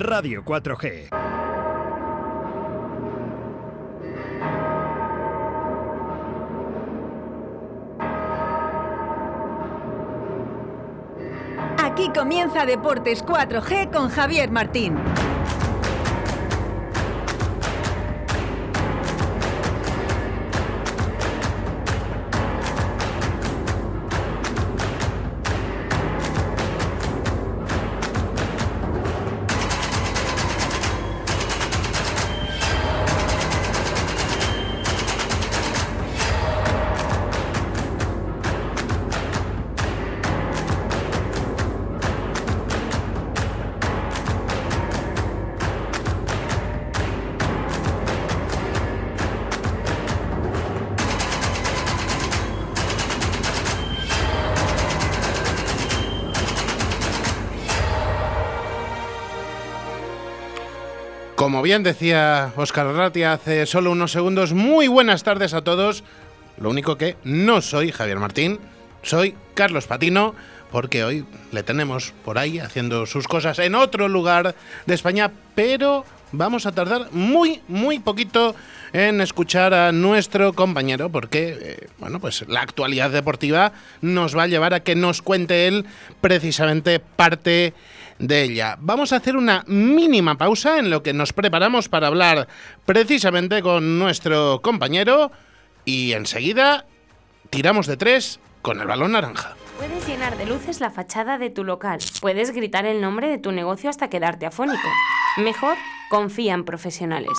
Radio 4G. Aquí comienza Deportes 4G con Javier Martín. Como bien decía Oscar Ratti hace solo unos segundos, muy buenas tardes a todos. Lo único que no soy Javier Martín, soy Carlos Patino, porque hoy le tenemos por ahí haciendo sus cosas en otro lugar de España, pero vamos a tardar muy, muy poquito en escuchar a nuestro compañero, porque, eh, bueno, pues la actualidad deportiva nos va a llevar a que nos cuente él precisamente parte de ella. Vamos a hacer una mínima pausa en lo que nos preparamos para hablar precisamente con nuestro compañero y enseguida tiramos de tres con el balón naranja. Puedes llenar de luces la fachada de tu local. Puedes gritar el nombre de tu negocio hasta quedarte afónico. Mejor, confía en profesionales.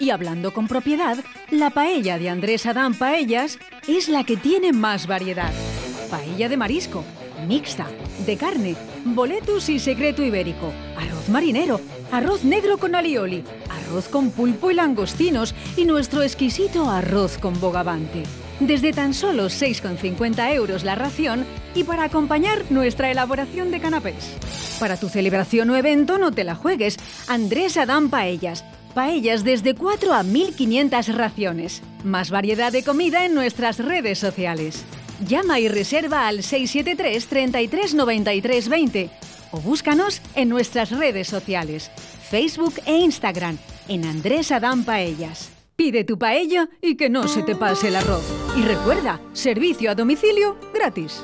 Y hablando con propiedad, la paella de Andrés Adán Paellas es la que tiene más variedad. Paella de marisco, mixta, de carne, boletus y secreto ibérico, arroz marinero, arroz negro con alioli, arroz con pulpo y langostinos y nuestro exquisito arroz con bogavante. Desde tan solo 6,50 euros la ración y para acompañar nuestra elaboración de canapés. Para tu celebración o evento no te la juegues. Andrés Adán Paellas. Paellas desde 4 a 1500 raciones. Más variedad de comida en nuestras redes sociales. Llama y reserva al 673 33 93 20 o búscanos en nuestras redes sociales, Facebook e Instagram, en Andrés Adán Paellas. Pide tu paella y que no se te pase el arroz. Y recuerda, servicio a domicilio gratis.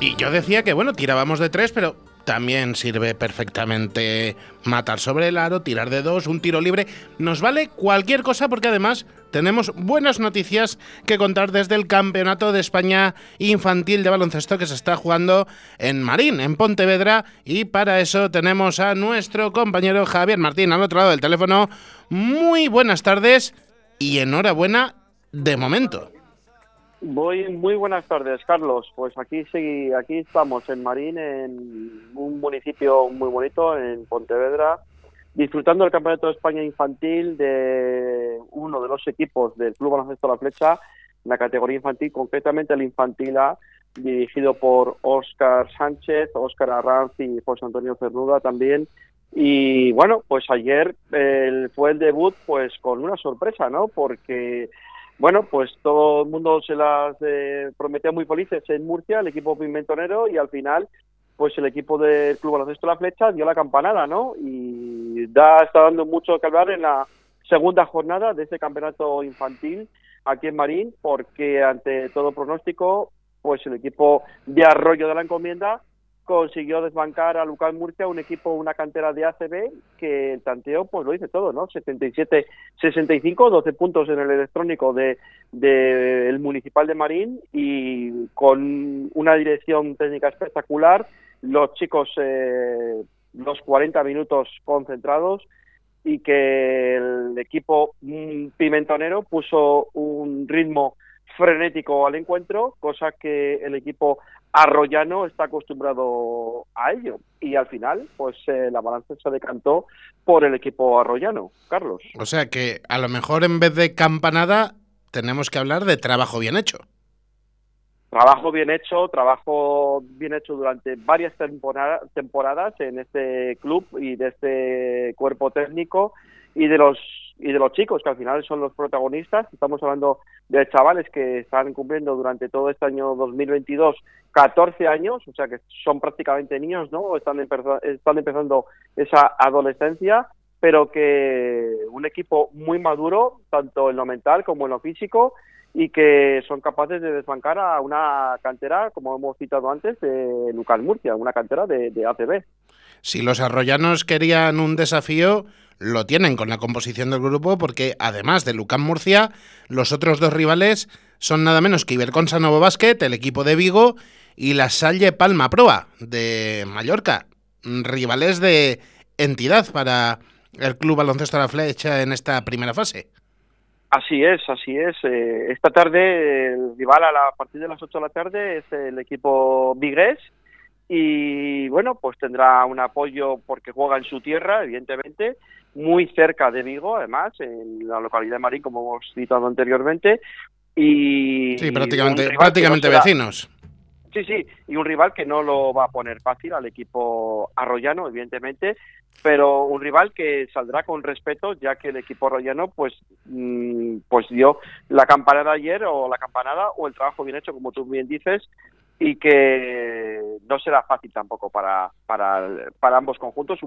Y yo decía que, bueno, tirábamos de tres, pero también sirve perfectamente matar sobre el aro, tirar de dos, un tiro libre. Nos vale cualquier cosa porque además tenemos buenas noticias que contar desde el Campeonato de España Infantil de Baloncesto que se está jugando en Marín, en Pontevedra. Y para eso tenemos a nuestro compañero Javier Martín al otro lado del teléfono. Muy buenas tardes y enhorabuena de momento. Voy, muy buenas tardes, Carlos. Pues aquí sí, aquí estamos en Marín, en un municipio muy bonito, en Pontevedra, disfrutando del Campeonato de España Infantil de uno de los equipos del Club Baloncesto La Flecha, en la categoría infantil, concretamente el Infantil A, dirigido por Óscar Sánchez, Óscar Arranz y José Antonio Cernuda también. Y bueno, pues ayer eh, fue el debut pues con una sorpresa, ¿no? Porque bueno, pues todo el mundo se las eh, prometía muy felices en Murcia, el equipo pimentonero, y al final, pues el equipo del Club Baloncesto La Flecha dio la campanada, ¿no? Y da, está dando mucho que hablar en la segunda jornada de este campeonato infantil aquí en Marín, porque ante todo pronóstico, pues el equipo de Arroyo de la Encomienda consiguió desbancar a Lucas Murcia, un equipo, una cantera de ACB, que el tanteo pues lo dice todo, ¿no? 77-65, 12 puntos en el electrónico de del Municipal de Marín y con una dirección técnica espectacular, los chicos eh, los 40 minutos concentrados y que el equipo pimentonero puso un ritmo frenético al encuentro, cosa que el equipo arroyano está acostumbrado a ello. Y al final, pues eh, la balanza se decantó por el equipo arroyano, Carlos. O sea que a lo mejor en vez de campanada tenemos que hablar de trabajo bien hecho. Trabajo bien hecho, trabajo bien hecho durante varias temporadas en este club y de este cuerpo técnico y de los y de los chicos que al final son los protagonistas. Estamos hablando de chavales que están cumpliendo durante todo este año 2022 14 años, o sea que son prácticamente niños, ¿no? Están, están empezando esa adolescencia, pero que un equipo muy maduro, tanto en lo mental como en lo físico, y que son capaces de desbancar a una cantera, como hemos citado antes, de Lucas Murcia, una cantera de, de ACB. Si los arroyanos querían un desafío, lo tienen con la composición del grupo porque además de Lucas Murcia, los otros dos rivales son nada menos que Iberconsa Novo Basket, el equipo de Vigo, y la Salle Palma Proa de Mallorca, rivales de entidad para el Club Baloncesto de la Flecha en esta primera fase. Así es, así es. Eh, esta tarde el rival a, la, partir de las 8 de la tarde es el equipo Vigres y bueno, pues tendrá un apoyo porque juega en su tierra, evidentemente, muy cerca de Vigo, además, en la localidad de Marín, como hemos citado anteriormente. Y sí, prácticamente, prácticamente vecinos. Sí, sí, y un rival que no lo va a poner fácil al equipo arroyano, evidentemente, pero un rival que saldrá con respeto, ya que el equipo arroyano pues, mm, pues dio la campanada ayer, o la campanada, o el trabajo bien hecho, como tú bien dices, y que no será fácil tampoco para, para, para ambos conjuntos.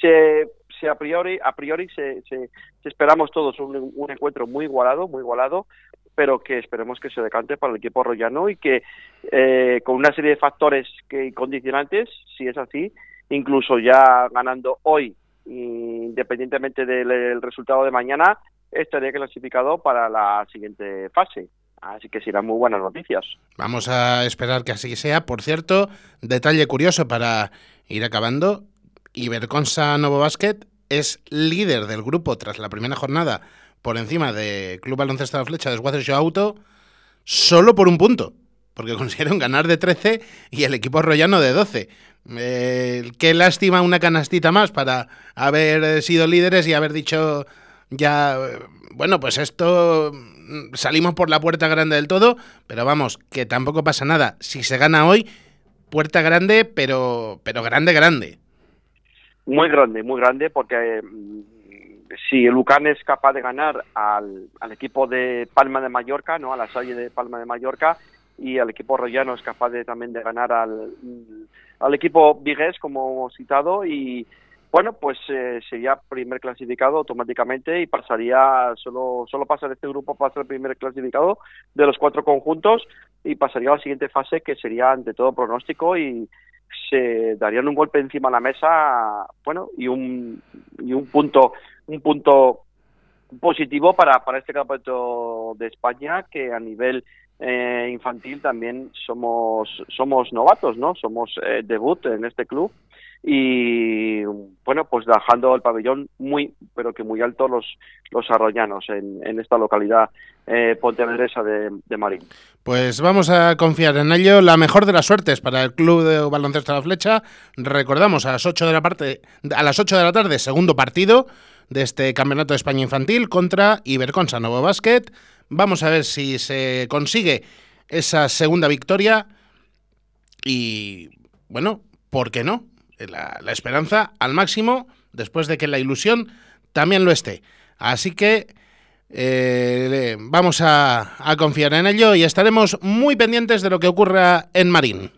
se, se a priori, a priori se, se, esperamos todos un, un encuentro muy igualado, muy igualado, pero que esperemos que se decante para el equipo rollano y que eh, con una serie de factores que condicionantes, si es así, incluso ya ganando hoy, independientemente del resultado de mañana, estaría clasificado para la siguiente fase. Así que serán muy buenas noticias. Vamos a esperar que así sea. Por cierto, detalle curioso para ir acabando. Iberconsa Novo Basket es líder del grupo tras la primera jornada por encima de Club Baloncesto de la Flecha de Esguaces Auto solo por un punto, porque consiguieron ganar de 13 y el equipo rollano de 12. Eh, qué lástima una canastita más para haber sido líderes y haber dicho ya, bueno, pues esto salimos por la puerta grande del todo, pero vamos, que tampoco pasa nada. Si se gana hoy, puerta grande, pero, pero grande, grande. Muy grande, muy grande, porque mm, si el Lucan es capaz de ganar al, equipo de Palma de Mallorca, no a la Salle de Palma de Mallorca, y el equipo rollano es capaz de, también de ganar al, al equipo Vigués, como hemos citado, y bueno, pues eh, sería primer clasificado automáticamente y pasaría, solo, solo pasa de este grupo, pasa el primer clasificado de los cuatro conjuntos y pasaría a la siguiente fase que sería ante todo pronóstico y se darían un golpe encima de la mesa, bueno, y un, y un punto un punto positivo para, para este campeonato de España que a nivel eh, infantil también somos somos novatos no somos eh, debut en este club y bueno pues dejando el pabellón muy pero que muy alto los los arroyanos en, esta localidad eh, pontevedresa de, Marín pues vamos a confiar en ello la mejor de las suertes para el club de baloncesto de la flecha recordamos a las 8 de la parte a las 8 de la tarde segundo partido de este Campeonato de España Infantil contra Iberconsa Novo Basket. Vamos a ver si se consigue esa segunda victoria y, bueno, ¿por qué no? La, esperanza al máximo después de que la ilusión también lo esté. Así que eh, vamos a, confiar en ello y estaremos muy pendientes de lo que ocurra en Marín.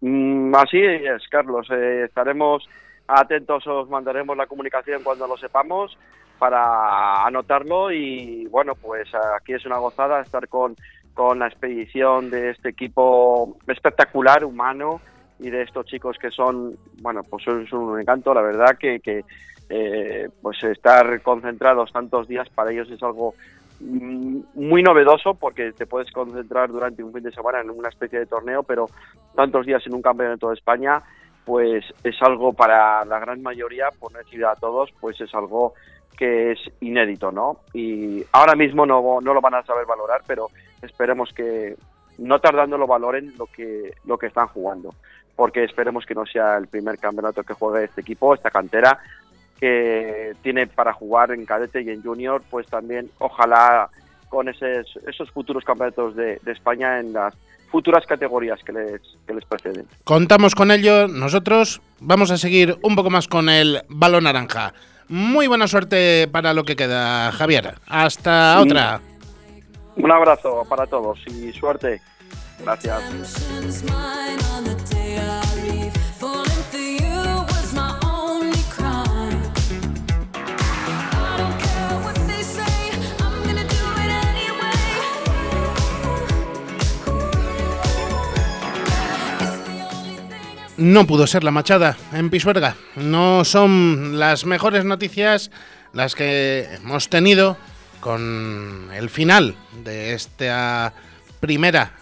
Mm, así es, Carlos. Eh, estaremos atentos, os mandaremos la comunicación cuando lo sepamos para anotarlo y bueno, pues aquí es una gozada estar con, con la expedición de este equipo espectacular, humano y de estos chicos que son, bueno, pues son, un encanto, la verdad que, eh, pues estar concentrados tantos días para ellos es algo mm, muy novedoso porque te puedes concentrar durante un fin de semana en una especie de torneo, pero tantos días en un campeonato de España pues es algo para la gran mayoría, por no decir a todos, pues es algo que es inédito, ¿no? Y ahora mismo no, no lo van a saber valorar, pero esperemos que no tardando lo valoren lo que, lo que están jugando, porque esperemos que no sea el primer campeonato que juegue este equipo, esta cantera, que tiene para jugar en cadete y en junior, pues también ojalá con esos, esos futuros campeonatos de, España en las futuras categorías que les, que les preceden. Contamos con ello, nosotros vamos a seguir un poco más con el balón naranja. Muy buena suerte para lo que queda, Javier. Hasta otra. Un abrazo para todos y suerte. Gracias. No pudo ser la machada en Pisuerga. No son las mejores noticias las que hemos tenido con el final de esta primera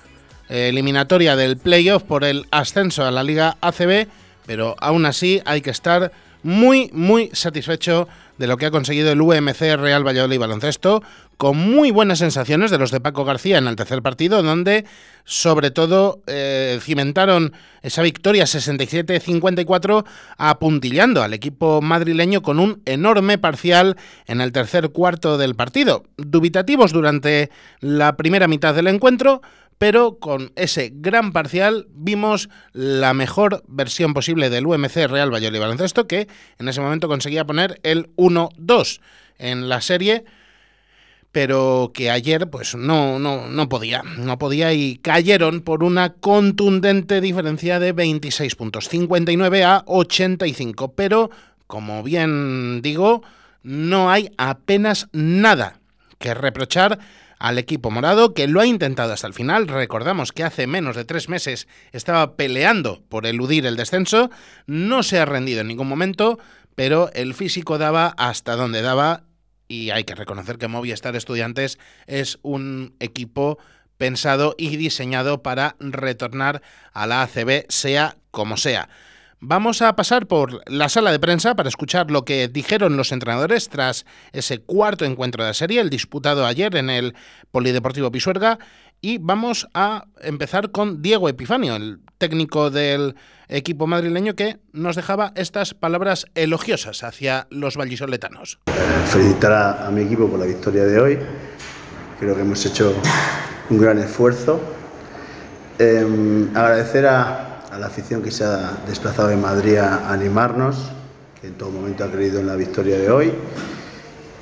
eliminatoria del playoff por el ascenso a la Liga ACB, pero aún así hay que estar muy, muy satisfecho de lo que ha conseguido el UMC Real Valladolid Baloncesto, con muy buenas sensaciones de los de Paco García en el tercer partido, donde sobre todo eh, cimentaron esa victoria 67-54 apuntillando al equipo madrileño con un enorme parcial en el tercer cuarto del partido. Dubitativos durante la primera mitad del encuentro, pero con ese gran parcial vimos la mejor versión posible del UMC Real Valladolid Baloncesto que en ese momento conseguía poner el 1-2 en la serie pero que ayer pues no, no, no podía, no podía y cayeron por una contundente diferencia de 26 puntos, 59 a 85, pero como bien digo, no hay apenas nada que reprochar al equipo morado, que lo ha intentado hasta el final. Recordamos que hace menos de tres meses estaba peleando por eludir el descenso, no se ha rendido en ningún momento, pero el físico daba hasta donde daba y hay que reconocer que Movistar Estudiantes es un equipo pensado y diseñado para retornar a la ACB, sea como sea. Vamos a pasar por la sala de prensa para escuchar lo que dijeron los entrenadores tras ese cuarto encuentro de serie, el disputado ayer en el Polideportivo Pisuerga. Y vamos a empezar con Diego Epifanio, el técnico del equipo madrileño, que nos dejaba estas palabras elogiosas hacia los vallisoletanos. Felicitar a, mi equipo por la victoria de hoy. Creo que hemos hecho un gran esfuerzo. Em, agradecer a, a la afición que se ha desplazado de Madrid a animarnos, que en todo momento ha creído en la victoria de hoy,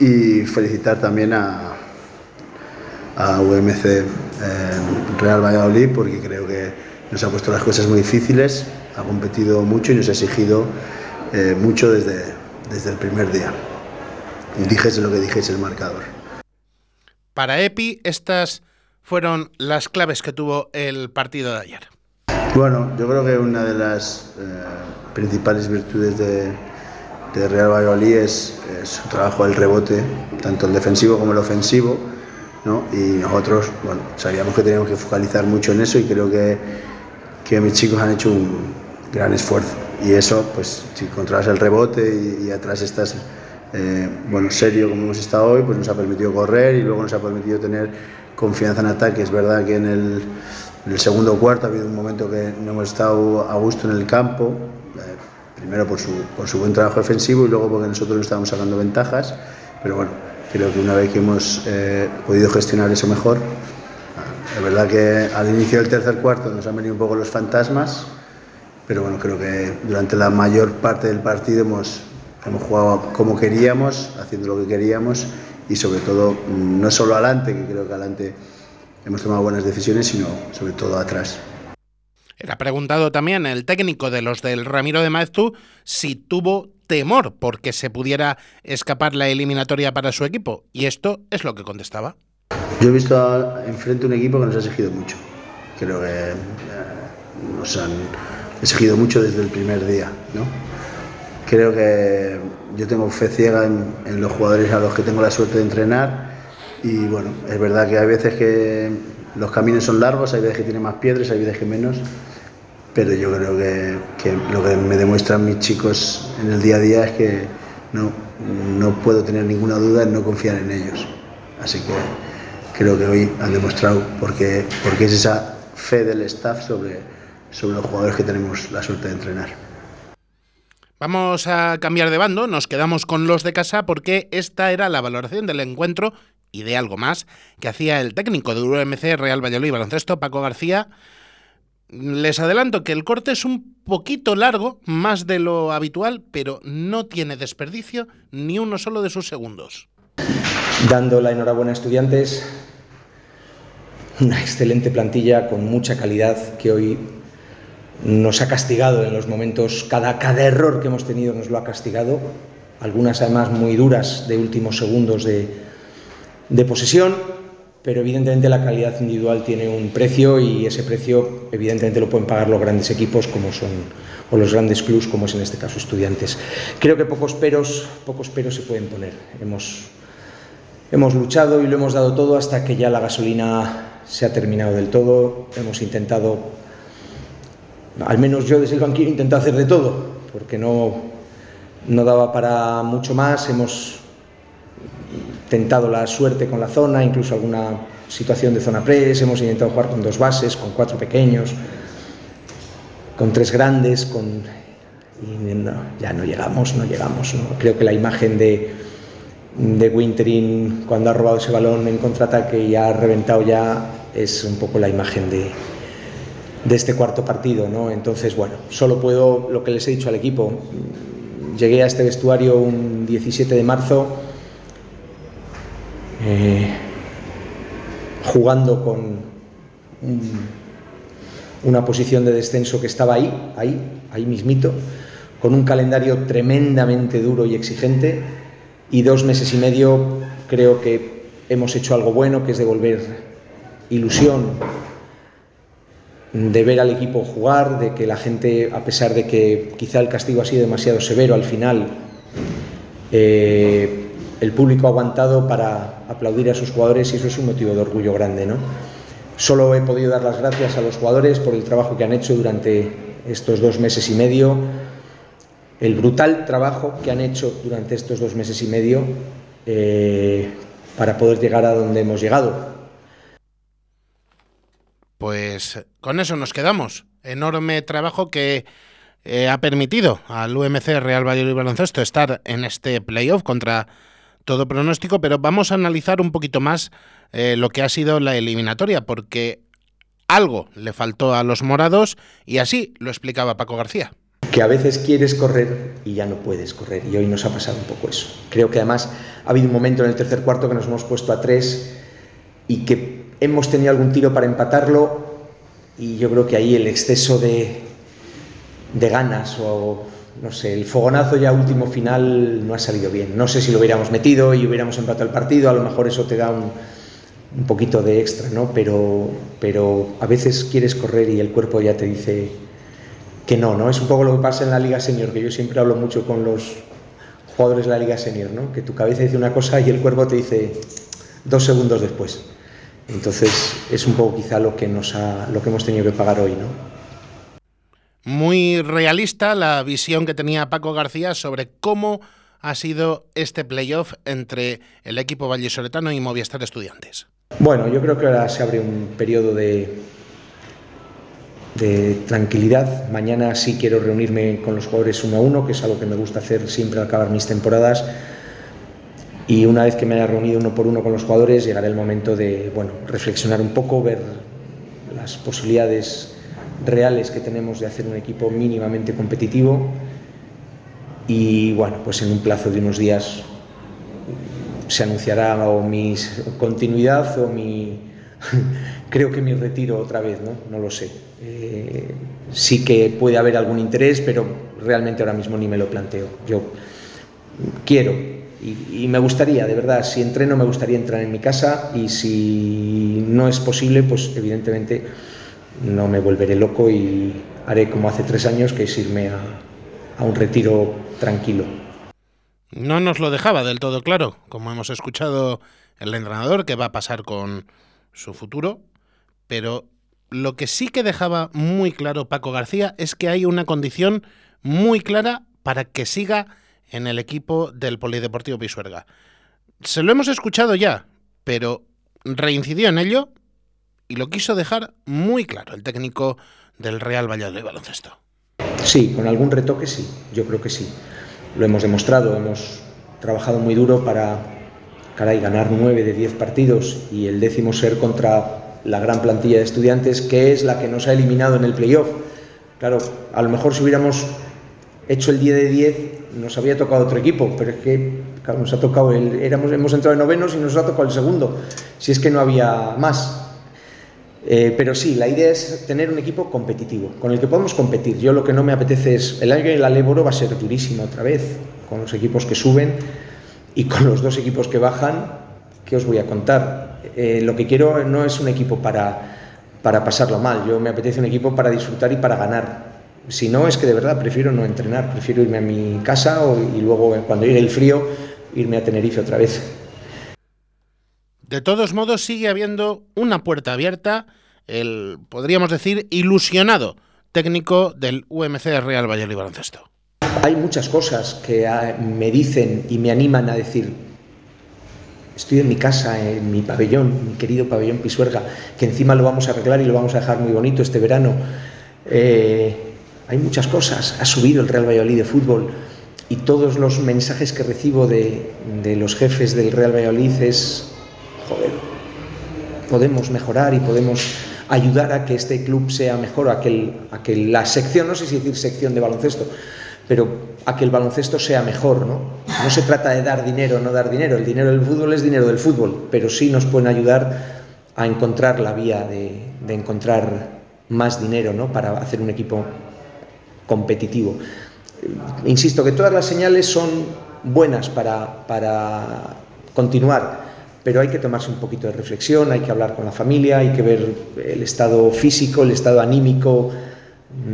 y felicitar también a, a UMC eh, Real Valladolid, porque creo que nos ha puesto las cosas muy difíciles, ha competido mucho y nos ha exigido eh, mucho desde, desde el primer día. Y dijese lo que dijese el marcador. Para Epi, estas fueron las claves que tuvo el partido de ayer. Bueno, yo creo que una de las eh, principales virtudes de, Real Valladolid es, su trabajo del rebote, tanto el defensivo como el ofensivo. ¿no? Y nosotros sabíamos que teníamos que focalizar mucho en eso y creo que, que mis chicos han hecho un gran esfuerzo. Y eso, pues si controlas el rebote y, atrás estás eh, bueno, serio como hemos estado hoy, pues nos ha permitido correr y luego nos ha permitido tener confianza en ataque. Es verdad que en el en el segundo cuarto ha habido un momento que no hemos estado a gusto en el campo, eh, primero por su, por su buen trabajo defensivo y luego porque nosotros no estábamos sacando ventajas, pero bueno, creo que una vez que hemos eh, podido gestionar eso mejor, ah, es verdad que al inicio del tercer cuarto nos han venido un poco los fantasmas, pero bueno, creo que durante la mayor parte del partido hemos, hemos jugado como queríamos, haciendo lo que queríamos y sobre todo mm, no solo adelante, que creo que adelante hemos tomado buenas decisiones, sino sobre todo atrás. Era preguntado también el técnico de los del Ramiro de Maeztu si tuvo temor porque se pudiera escapar la eliminatoria para su equipo. Y esto es lo que contestaba. Yo he visto enfrente un equipo que nos ha exigido mucho. Creo que eh, nos han exigido mucho desde el primer día. ¿no? Creo que yo tengo fe ciega en los jugadores a los que tengo la suerte de entrenar y bueno, es verdad que hay veces que los caminos son largos, hay veces que tiene más piedras, hay veces que menos, pero yo creo que, que, lo que me demuestran mis chicos en el día a día es que no, no puedo tener ninguna duda en no confiar en ellos. Así que creo que hoy han demostrado porque, porque es esa fe del staff sobre, sobre los jugadores que tenemos la suerte de entrenar. Vamos a cambiar de bando, nos quedamos con los de casa porque esta era la valoración del encuentro y de algo más que hacía el técnico de UMC Real Valladolid Baloncesto, Paco García. Les adelanto que el corte es un poquito largo, más de lo habitual, pero no tiene desperdicio ni uno solo de sus segundos. Dando la enhorabuena a estudiantes, una excelente plantilla con mucha calidad que hoy nos ha castigado en los momentos, cada, cada error que hemos tenido nos lo ha castigado, algunas además muy duras de últimos segundos de, de posesión, pero evidentemente la calidad individual tiene un precio y ese precio evidentemente lo pueden pagar los grandes equipos como son o los grandes clubs como es en este caso estudiantes. Creo que pocos peros, pocos peros se pueden poner. Hemos, hemos luchado y lo hemos dado todo hasta que ya la gasolina se ha terminado del todo. Hemos intentado al menos yo desde el banquillo intenté hacer de todo, porque no, no daba para mucho más. Hemos tentado la suerte con la zona, incluso alguna situación de zona press, hemos intentado jugar con dos bases, con cuatro pequeños, con tres grandes, con... y no, ya no llegamos, no llegamos. Creo que la imagen de, de Winterin cuando ha robado ese balón en contraataque y ha reventado ya es un poco la imagen de, de este cuarto partido, ¿no? Entonces, bueno, solo puedo, lo que les he dicho al equipo, llegué a este vestuario un 17 de marzo, eh, jugando con un, una posición de descenso que estaba ahí, ahí, ahí mismito, con un calendario tremendamente duro y exigente, y dos meses y medio creo que hemos hecho algo bueno, que es devolver ilusión de ver al equipo jugar, de que la gente, a pesar de que quizá el castigo ha sido demasiado severo al final, eh, el público ha aguantado para aplaudir a sus jugadores y eso es un motivo de orgullo grande. ¿no? Solo he podido dar las gracias a los jugadores por el trabajo que han hecho durante estos dos meses y medio, el brutal trabajo que han hecho durante estos dos meses y medio eh, para poder llegar a donde hemos llegado. Pues con eso nos quedamos. Enorme trabajo que eh, ha permitido al UMC Real Valladolid Baloncesto estar en este playoff contra todo pronóstico, pero vamos a analizar un poquito más eh, lo que ha sido la eliminatoria, porque algo le faltó a los morados y así lo explicaba Paco García. Que a veces quieres correr y ya no puedes correr, y hoy nos ha pasado un poco eso. Creo que además ha habido un momento en el tercer cuarto que nos hemos puesto a tres y que hemos tenido algún tiro para empatarlo y yo creo que ahí el exceso de, de ganas o no sé, el fogonazo ya último final no ha salido bien. No sé si lo hubiéramos metido y hubiéramos empatado el partido, a lo mejor eso te da un, un poquito de extra, ¿no? Pero, pero a veces quieres correr y el cuerpo ya te dice que no, ¿no? Es un poco lo que pasa en la Liga Senior, que yo siempre hablo mucho con los jugadores de la Liga Senior, ¿no? Que tu cabeza dice una cosa y el cuerpo te dice dos segundos después. Entonces es un poco quizá lo que, nos ha, lo que hemos tenido que pagar hoy, ¿no? Muy realista la visión que tenía Paco García sobre cómo ha sido este playoff entre el equipo vallisoletano y Movistar Estudiantes. Bueno, yo creo que ahora se abre un periodo de, de tranquilidad. Mañana sí quiero reunirme con los jugadores uno a uno, que es algo que me gusta hacer siempre al acabar mis temporadas. Y una vez que me haya reunido uno por uno con los jugadores, llegará el momento de bueno, reflexionar un poco, ver las posibilidades reales que tenemos de hacer un equipo mínimamente competitivo y bueno, pues en un plazo de unos días se anunciará o mi continuidad o mi creo que mi retiro otra vez, ¿no? No lo sé. Eh, sí que puede haber algún interés, pero realmente ahora mismo ni me lo planteo. Yo quiero y, y, me gustaría, de verdad, si entreno me gustaría entrar en mi casa y si no es posible, pues evidentemente no me volveré loco y haré como hace tres años, que es irme a, a un retiro tranquilo. No nos lo dejaba del todo claro, como hemos escuchado el entrenador, que va a pasar con su futuro, pero lo que sí que dejaba muy claro Paco García es que hay una condición muy clara para que siga en el equipo del Polideportivo Pisuerga. Se lo hemos escuchado ya, pero reincidió en ello y lo quiso dejar muy claro el técnico del Real Valladolid Baloncesto. Sí, con algún retoque sí, yo creo que sí. Lo hemos demostrado, hemos trabajado muy duro para caray, ganar nueve de diez partidos y el décimo ser contra la gran plantilla de estudiantes, que es la que nos ha eliminado en el playoff. Claro, a lo mejor si hubiéramos hecho el 10 de 10 nos había tocado otro equipo, pero es que nos ha tocado el, éramos, hemos entrado en novenos y nos ha tocado el segundo, si es que no había más. Eh, pero sí, la idea es tener un equipo competitivo, con el que podemos competir. Yo lo que no me apetece es, el año que el Aléboro va a ser durísimo otra vez, con los equipos que suben y con los dos equipos que bajan, ¿qué os voy a contar? Eh, lo que quiero no es un equipo para, para pasarlo mal, yo me apetece un equipo para disfrutar y para ganar. Si no, es que de verdad prefiero no entrenar, prefiero irme a mi casa y luego cuando llegue el frío irme a Tenerife otra vez. De todos modos, sigue habiendo una puerta abierta, el, podríamos decir, ilusionado técnico del UMC Real Valladolid Baloncesto. Hay muchas cosas que ah, me dicen y me animan a decir, estoy en mi casa, en mi pabellón, mi querido pabellón Pisuerga, que encima lo vamos a arreglar y lo vamos a dejar muy bonito este verano. Eh, hay muchas cosas, ha subido el Real Valladolid de fútbol y todos los mensajes que recibo de, de los jefes del Real Valladolid es joder, podemos mejorar y podemos ayudar a que este club sea mejor, a que, la sección, no sé si decir sección de baloncesto, pero a que el baloncesto sea mejor, ¿no? No se trata de dar dinero o no dar dinero, el dinero del fútbol es dinero del fútbol, pero sí nos pueden ayudar a encontrar la vía de, encontrar más dinero, ¿no? Para hacer un equipo competitivo. Insisto que todas las señales son buenas para continuar pero hay que tomarse un poquito de reflexión, hay que hablar con la familia, hay que ver el estado físico, el estado anímico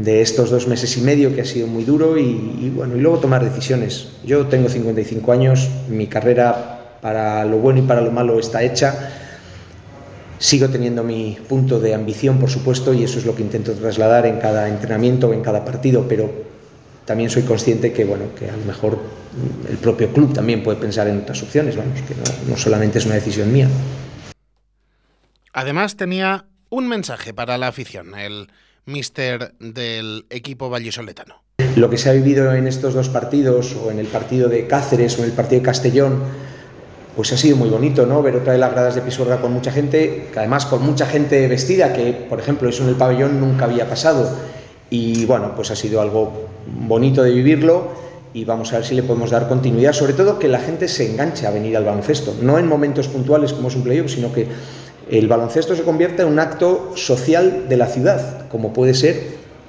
de estos dos meses y medio que ha sido muy duro y, bueno, y luego tomar decisiones. Yo tengo 55 años, mi carrera para lo bueno y para lo malo está hecha. Sigo teniendo mi punto de ambición, por supuesto, y eso es lo que intento trasladar en cada entrenamiento o en cada partido, pero también soy consciente que, bueno, que a lo mejor el propio club también puede pensar en otras opciones, vamos, que no, solamente es una decisión mía. Además tenía un mensaje para la afición, el mister del equipo vallisoletano. Lo que se ha vivido en estos dos partidos, o en el partido de Cáceres o en el partido de Castellón, pues ha sido muy bonito, ¿no? Ver otra de las gradas de Pisuerga con mucha gente, que además con mucha gente vestida, que por ejemplo eso en el pabellón nunca había pasado. Y bueno, pues ha sido algo bonito de vivirlo y vamos a ver si le podemos dar continuidad, sobre todo que la gente se enganche a venir al baloncesto, no en momentos puntuales como es un playoff, sino que el baloncesto se convierta en un acto social de la ciudad, como puede ser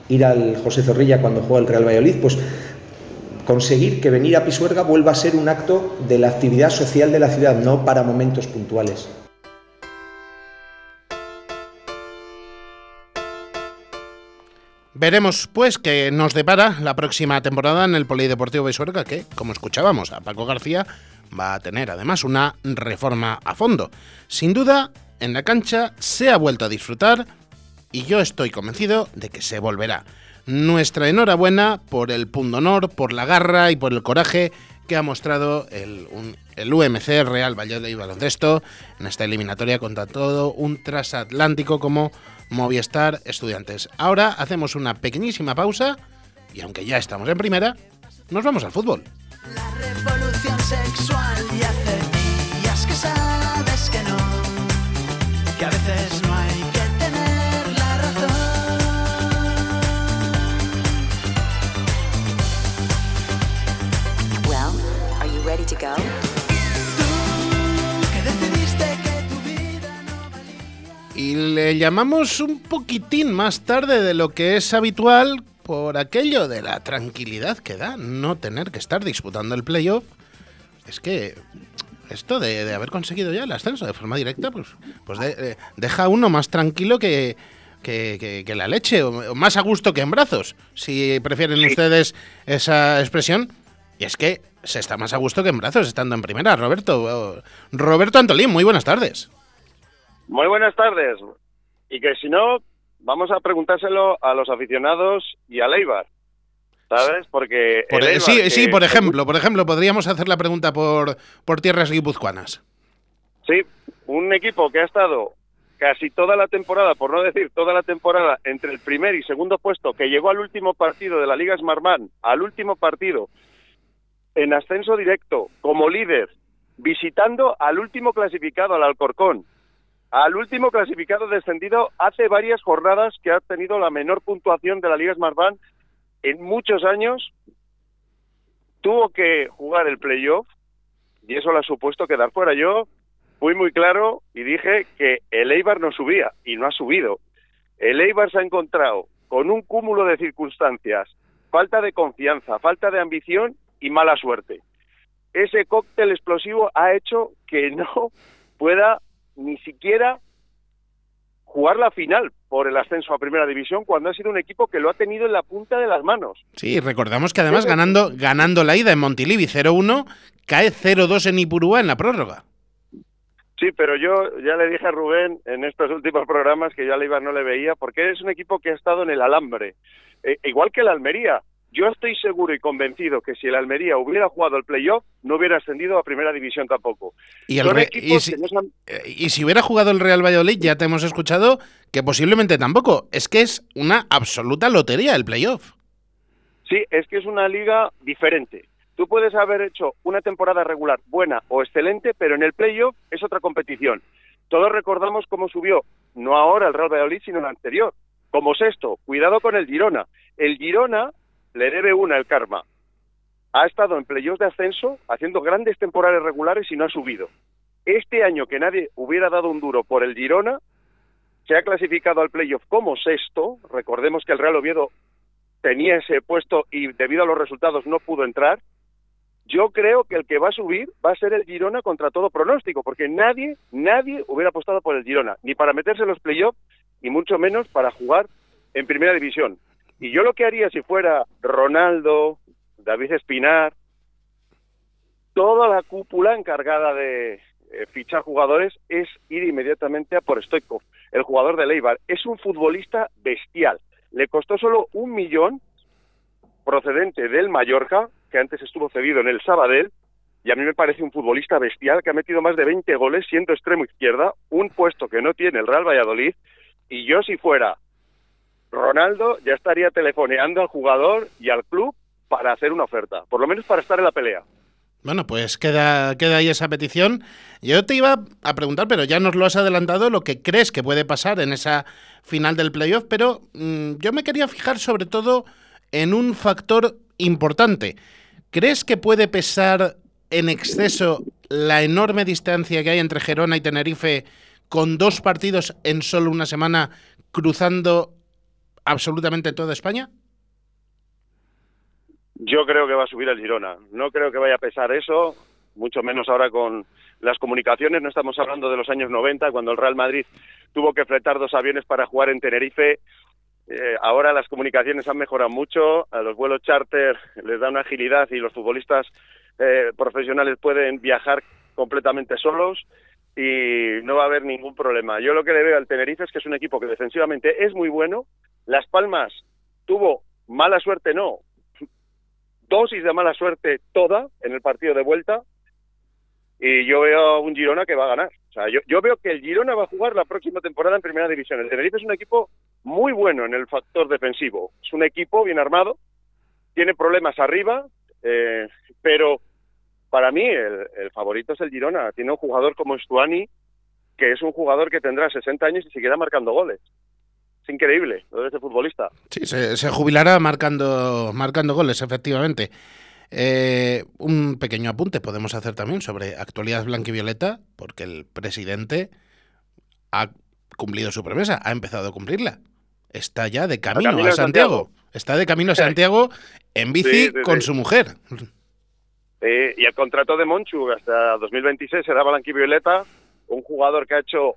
ir al José Zorrilla cuando juega el Real Valladolid, pues conseguir que venir a Pisuerga vuelva a ser un acto de la actividad social de la ciudad, no para momentos puntuales. Veremos, pues, que nos depara la próxima temporada en el Polideportivo Besuerga, que, como escuchábamos a Paco García, va a tener además una reforma a fondo. Sin duda, en la cancha se ha vuelto a disfrutar y yo estoy convencido de que se volverá. Nuestra enhorabuena por el pundonor, por la garra y por el coraje que ha mostrado el, el UMC Real Valladolid Baloncesto en esta eliminatoria contra todo un transatlántico como Movistar Estudiantes. Ahora hacemos una pequeñísima pausa y aunque ya estamos en primera, nos vamos al fútbol. La revolución sexual y hace días que sabes que no, que a veces no hay que tener la razón. Well, are you ready to go? Y le llamamos un poquitín más tarde de lo que es habitual por aquello de la tranquilidad que da no tener que estar disputando el playoff. Es que esto de, haber conseguido ya el ascenso de forma directa, pues, pues eh, deja a uno más tranquilo que, que, la leche, o más a gusto que en brazos, si prefieren ustedes esa expresión. Y es que se está más a gusto que en brazos estando en primera, Roberto. Roberto Antolín, muy buenas tardes. Muy buenas tardes. Y que si no, vamos a preguntárselo a los aficionados y a Leibar. ¿Sabes? Porque. Por- el Eibar, sí, que- sí, por ejemplo, por ejemplo, podríamos hacer la pregunta por, por tierras guipuzcoanas. Sí, un equipo que ha estado casi toda la temporada, por no decir toda la temporada, entre el primer y segundo puesto, que llegó al último partido de la Liga Smartman, al último partido, en ascenso directo, como líder, visitando al último clasificado, al Alcorcón, al último clasificado descendido hace varias jornadas que ha tenido la menor puntuación de la Liga Smartman en muchos años, tuvo que jugar el playoff y eso le ha supuesto quedar fuera. Yo fui muy claro y dije que el Eibar no subía y no ha subido. El Eibar se ha encontrado con un cúmulo de circunstancias, falta de confianza, falta de ambición y mala suerte. Ese cóctel explosivo ha hecho que no pueda ni siquiera jugar la final por el ascenso a Primera División cuando ha sido un equipo que lo ha tenido en la punta de las manos. Sí, recordamos que además ganando, ganando la ida en Montilivi 0-1, cae 0-2 en Ipurúa en la prórroga. Sí, pero yo ya le dije a Rubén en estos últimos programas que yo al Eibar no le veía, porque es un equipo que ha estado en el alambre. Eh, igual que el Almería. Yo estoy seguro y convencido que si el Almería hubiera jugado el playoff, no hubiera ascendido a primera división tampoco. Y, el Re- y si, no eh, y si hubiera jugado el Real Valladolid, ya te hemos escuchado que posiblemente tampoco. Es que es una absoluta lotería el playoff. Sí, es que es una liga diferente. Tú puedes haber hecho una temporada regular buena o excelente, pero en el playoff es otra competición. Todos recordamos cómo subió, no ahora el Real Valladolid, sino el anterior, como sexto. Cuidado con el Girona. El Girona le debe una el karma. Ha estado en playoffs de ascenso, haciendo grandes temporadas regulares y no ha subido. Este año que nadie hubiera dado un duro por el Girona, se ha clasificado al playoff como sexto. Recordemos que el Real Oviedo tenía ese puesto y debido a los resultados no pudo entrar. Yo creo que el que va a subir va a ser el Girona contra todo pronóstico, porque nadie, nadie hubiera apostado por el Girona, ni para meterse en los playoffs, y mucho menos para jugar en primera división. Y yo lo que haría si fuera Ronaldo, David Espinar, toda la cúpula encargada de eh, fichar jugadores es ir inmediatamente a por Stoikov, el jugador de Leibar. Es un futbolista bestial. Le costó solo un millón procedente del Mallorca, que antes estuvo cedido en el Sabadell, y a mí me parece un futbolista bestial que ha metido más de 20 goles siendo extremo izquierda, un puesto que no tiene el Real Valladolid, y yo si fuera Ronaldo ya estaría telefoneando al jugador y al club para hacer una oferta, por lo menos para estar en la pelea. Bueno, pues queda, queda ahí esa petición. Yo te iba a preguntar, pero ya nos lo has adelantado, lo que crees que puede pasar en esa final del playoff, pero mm, yo me quería fijar sobre todo en un factor importante. ¿Crees que puede pesar en exceso la enorme distancia que hay entre Gerona y Tenerife con dos partidos en solo una semana cruzando absolutamente toda España? Yo creo que va a subir el Girona. No creo que vaya a pesar eso, mucho menos ahora con las comunicaciones. No estamos hablando de los años 90, cuando el Real Madrid tuvo que fletar dos aviones para jugar en Tenerife. Eh, ahora las comunicaciones han mejorado mucho, a los vuelos charter les da una agilidad y los futbolistas eh, profesionales pueden viajar completamente solos y no va a haber ningún problema. Yo lo que le veo al Tenerife es que es un equipo que defensivamente es muy bueno. Las Palmas tuvo mala suerte, no, dosis de mala suerte toda en el partido de vuelta y yo veo a un Girona que va a ganar. O sea, yo, veo que el Girona va a jugar la próxima temporada en Primera División. El Tenerife es un equipo muy bueno en el factor defensivo. Es un equipo bien armado, tiene problemas arriba, eh, pero para mí el, el favorito es el Girona. Tiene un jugador como Stuani, que es un jugador que tendrá 60 años y seguirá marcando goles. Es increíble lo de ese futbolista. Sí, se, se jubilará marcando, marcando goles, efectivamente. Eh, un pequeño apunte podemos hacer también sobre actualidad blanquivioleta, porque el presidente ha cumplido su promesa, ha empezado a cumplirla. Está ya de camino, camino a Santiago. Santiago. Está de camino a Santiago en bici Sí, sí, con sí. su mujer. Eh, y el contrato de Monchu hasta 2026 será blanquivioleta, un jugador que ha hecho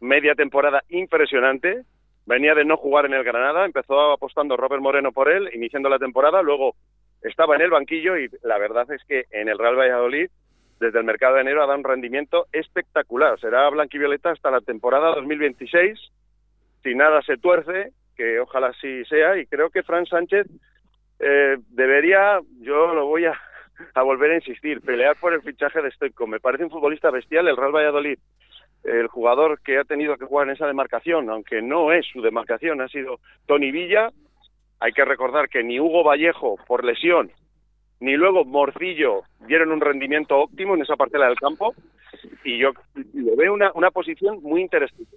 media temporada impresionante. Venía de no jugar en el Granada, empezó apostando Robert Moreno por él, iniciando la temporada, luego estaba en el banquillo y la verdad es que en el Real Valladolid, desde el mercado de enero, ha dado un rendimiento espectacular. Será blanquivioleta hasta la temporada 2026, si nada se tuerce, que ojalá sí sea, y creo que Fran Sánchez eh, debería, yo lo voy a, volver a insistir, pelear por el fichaje de Stoico. Me parece un futbolista bestial, el Real Valladolid, el jugador que ha tenido que jugar en esa demarcación, aunque no es su demarcación, ha sido Tony Villa. Hay que recordar que ni Hugo Vallejo, por lesión, ni luego Morcillo dieron un rendimiento óptimo en esa parcela del campo, y yo lo veo una, una posición muy interesante.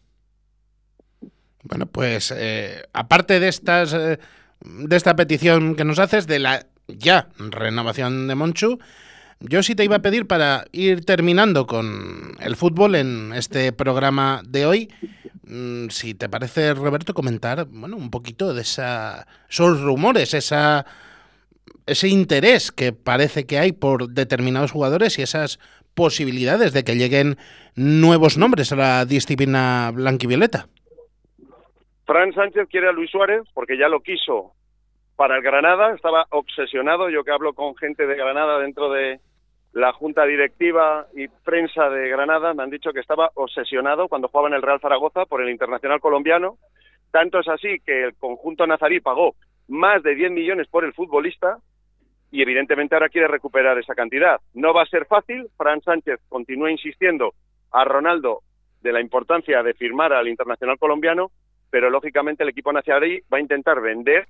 Bueno, pues eh, aparte de estas eh, de esta petición que nos haces de la ya renovación de Monchu, yo sí te iba a pedir para ir terminando con el fútbol en este programa de hoy, mm, si te parece Roberto comentar, bueno, un poquito de esa esos rumores, esa ese interés que parece que hay por determinados jugadores y esas posibilidades de que lleguen nuevos nombres a la disciplina blanquivioleta. Fran Sánchez quiere a Luis Suárez porque ya lo quiso para el Granada, estaba obsesionado, yo que hablo con gente de Granada dentro de la junta directiva y prensa de Granada, me han dicho que estaba obsesionado cuando jugaba en el Real Zaragoza por el internacional colombiano, tanto es así que el conjunto nazarí pagó más de 10 millones por el futbolista y evidentemente ahora quiere recuperar esa cantidad. No va a ser fácil, Fran Sánchez continúa insistiendo a Ronaldo de la importancia de firmar al internacional colombiano, pero lógicamente el equipo nacional va a intentar vender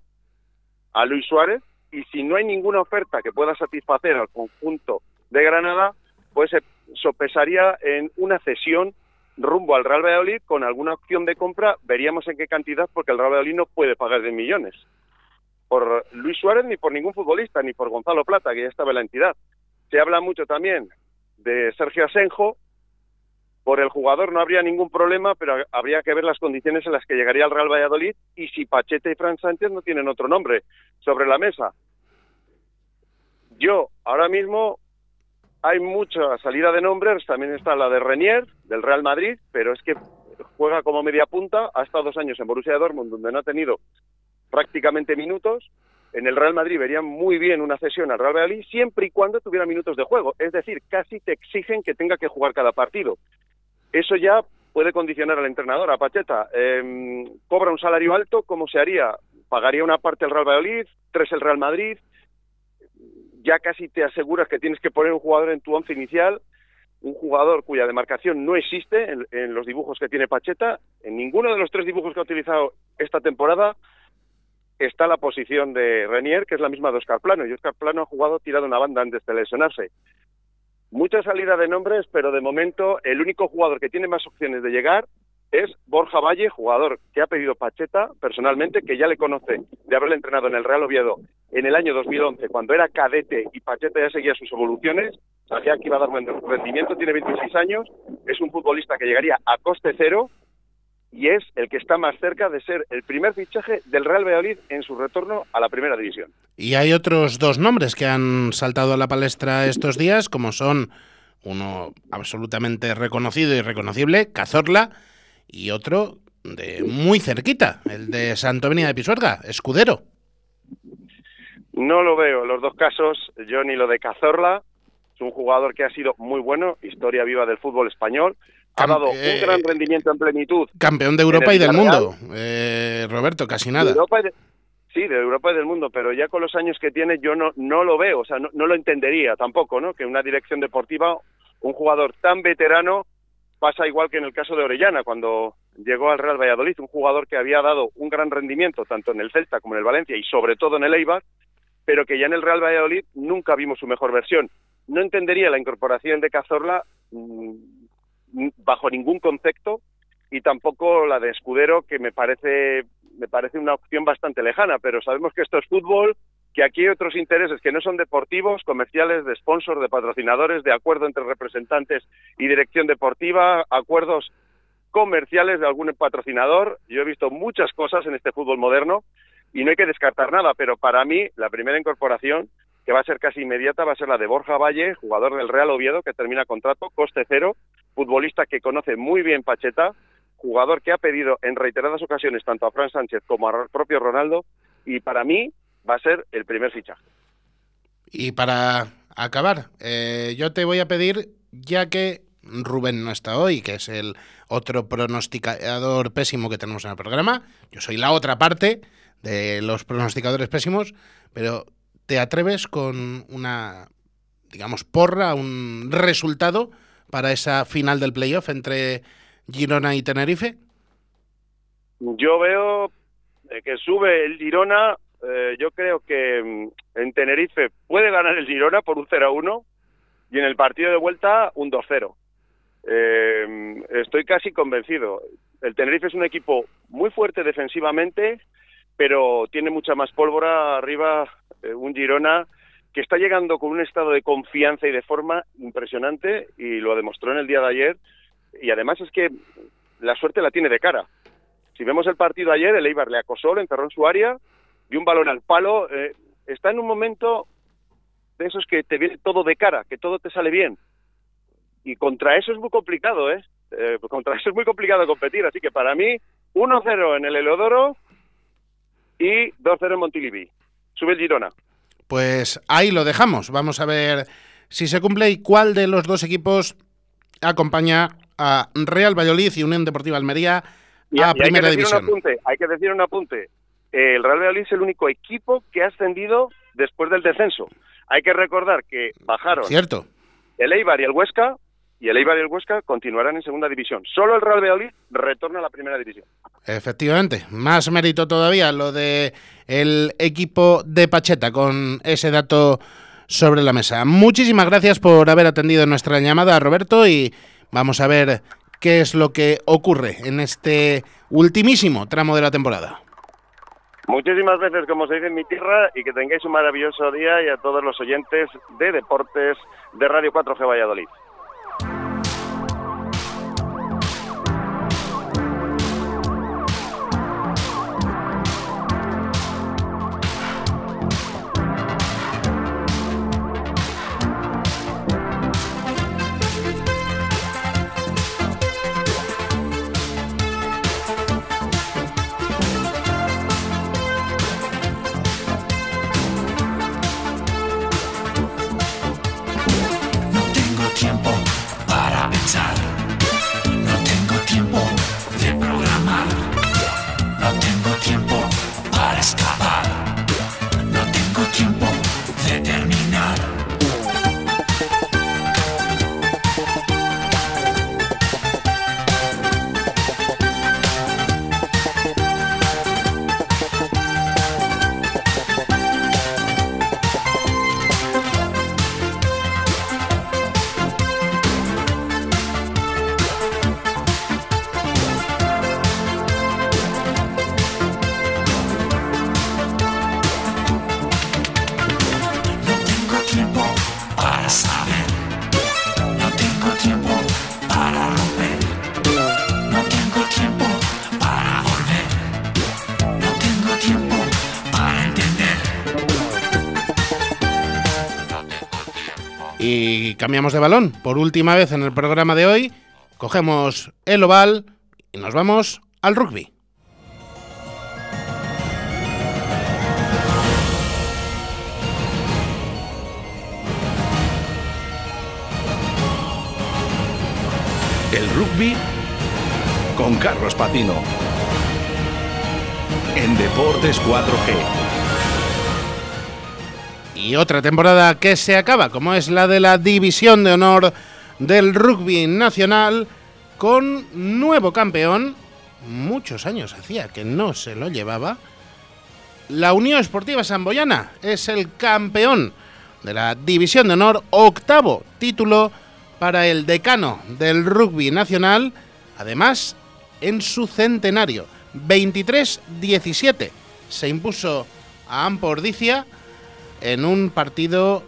a Luis Suárez y si no hay ninguna oferta que pueda satisfacer al conjunto de Granada, pues se sopesaría en una cesión rumbo al Real Valladolid con alguna opción de compra, veríamos en qué cantidad, porque el Real Valladolid no puede pagar de millones por Luis Suárez ni por ningún futbolista, ni por Gonzalo Plata, que ya estaba en la entidad. Se habla mucho también de Sergio Asenjo, por el jugador no habría ningún problema, pero habría que ver las condiciones en las que llegaría al Real Valladolid y si Pachete y Fran Sánchez no tienen otro nombre sobre la mesa. Yo, ahora mismo, hay mucha salida de nombres, también está la de Renier, del Real Madrid, pero es que juega como media punta, ha estado dos años en Borussia Dortmund, donde no ha tenido prácticamente minutos, en el Real Madrid verían muy bien una cesión al Real Valladolid siempre y cuando tuviera minutos de juego. Es decir, casi te exigen que tenga que jugar cada partido. Eso ya puede condicionar al entrenador, a Pacheta. Eh, cobra un salario alto, ¿cómo se haría? Pagaría una parte el Real Valladolid, tres el Real Madrid. Ya casi te aseguras que tienes que poner un jugador en tu once inicial, un jugador cuya demarcación no existe en, los dibujos que tiene Pacheta. En ninguno de los tres dibujos que ha utilizado esta temporada está la posición de Renier, que es la misma de Oscar Plano, y Oscar Plano ha jugado tirado una banda antes de lesionarse. Mucha salida de nombres, pero de momento el único jugador que tiene más opciones de llegar es Borja Valle, jugador que ha pedido Pacheta personalmente, que ya le conoce de haberle entrenado en el Real Oviedo en el año 2011, cuando era cadete y Pacheta ya seguía sus evoluciones, sabía que iba a dar buen rendimiento, tiene 26 años, es un futbolista que llegaría a coste cero y es el que está más cerca de ser el primer fichaje del Real Valladolid en su retorno a la primera división. Y hay otros dos nombres que han saltado a la palestra estos días, como son uno absolutamente reconocido y reconocible, Cazorla, y otro de muy cerquita, el de Santovenia de Pisuerga, Escudero. No lo veo, los dos casos, yo ni lo de Cazorla, es un jugador que ha sido muy bueno, historia viva del fútbol español, ha dado un eh, gran rendimiento en plenitud. Campeón de Europa y del mundo, eh, Roberto, casi nada. De sí, de Europa y del mundo, pero ya con los años que tiene yo no, no lo veo, o sea, no, no lo entendería tampoco, ¿no? Que una dirección deportiva, un jugador tan veterano, pasa igual que en el caso de Orellana, cuando llegó al Real Valladolid, un jugador que había dado un gran rendimiento tanto en el Celta como en el Valencia y sobre todo en el Eibar, pero que ya en el Real Valladolid nunca vimos su mejor versión. No entendería la incorporación de Cazorla mm, bajo ningún concepto y tampoco la de Escudero que me parece me parece una opción bastante lejana, pero sabemos que esto es fútbol, que aquí hay otros intereses que no son deportivos, comerciales, de sponsors, de patrocinadores, de acuerdo entre representantes y dirección deportiva, acuerdos comerciales de algún patrocinador. Yo he visto muchas cosas en este fútbol moderno y no hay que descartar nada, pero para mí la primera incorporación que va a ser casi inmediata va a ser la de Borja Valle, jugador del Real Oviedo que termina contrato, coste cero, futbolista que conoce muy bien Pacheta, jugador que ha pedido en reiteradas ocasiones tanto a Fran Sánchez como al propio Ronaldo, y para mí va a ser el primer fichaje. Y para acabar, eh, yo te voy a pedir, ya que Rubén no está hoy, que es el otro pronosticador pésimo que tenemos en el programa. Yo soy la otra parte de los pronosticadores pésimos, pero ¿te atreves con una, digamos, porra, un resultado para esa final del playoff entre Girona y Tenerife? Yo veo eh, que sube el Girona. Eh, yo creo que mm, en Tenerife puede ganar el Girona por un 0-1 y en el partido de vuelta un 2-0. Eh, estoy casi convencido. El Tenerife es un equipo muy fuerte defensivamente, pero tiene mucha más pólvora arriba. un Girona que está llegando con un estado de confianza y de forma impresionante y lo demostró en el día de ayer. Y además es que la suerte la tiene de cara. Si vemos el partido ayer, el Eibar le acosó, le encerró en su área, y un balón al palo. Eh, está en un momento de esos que te viene todo de cara, que todo te sale bien. Y contra eso es muy complicado, ¿eh? eh contra eso es muy complicado competir. Así que para mí, 1-0 en el Eleodoro y 2-0 en Montilivi. Sube el Girona. Pues ahí lo dejamos. Vamos a ver si se cumple y cuál de los dos equipos acompaña a Real Valladolid y Unión Deportiva Almería a Primera hay que División. Un apunte, hay que decir un apunte. El Real Valladolid es el único equipo que ha ascendido después del descenso. Hay que recordar que bajaron Cierto. el Eibar y el Huesca, y el Eibar y el Huesca continuarán en segunda división. Solo el Real Valladolid retorna a la primera división. Efectivamente, más mérito todavía lo de el equipo de Pacheta con ese dato sobre la mesa. Muchísimas gracias por haber atendido nuestra llamada, Roberto, y vamos a ver qué es lo que ocurre en este ultimísimo tramo de la temporada. Muchísimas veces, como se dice en mi tierra, y que tengáis un maravilloso día y a todos los oyentes de deportes de Radio 4G Valladolid. De balón por última vez en el programa de hoy, cogemos el oval y nos vamos al rugby. El rugby con Carlos Patino. En Deportes 4G y otra temporada que se acaba, como es la de la División de Honor del Rugby Nacional, con nuevo campeón. Muchos años hacía que no se lo llevaba. La Unión Esportiva Samboyana es el campeón de la División de Honor, octavo título para el decano del rugby nacional, además en su centenario, 23-17. Se impuso a Ampordicia en un partido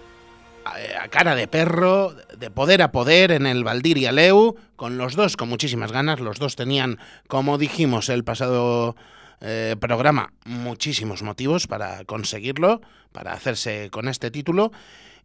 eh, a cara de perro, de poder a poder en el Valdiria Leu, con los dos con muchísimas ganas. Los dos tenían, como dijimos el pasado eh, programa, muchísimos motivos para conseguirlo, para hacerse con este título.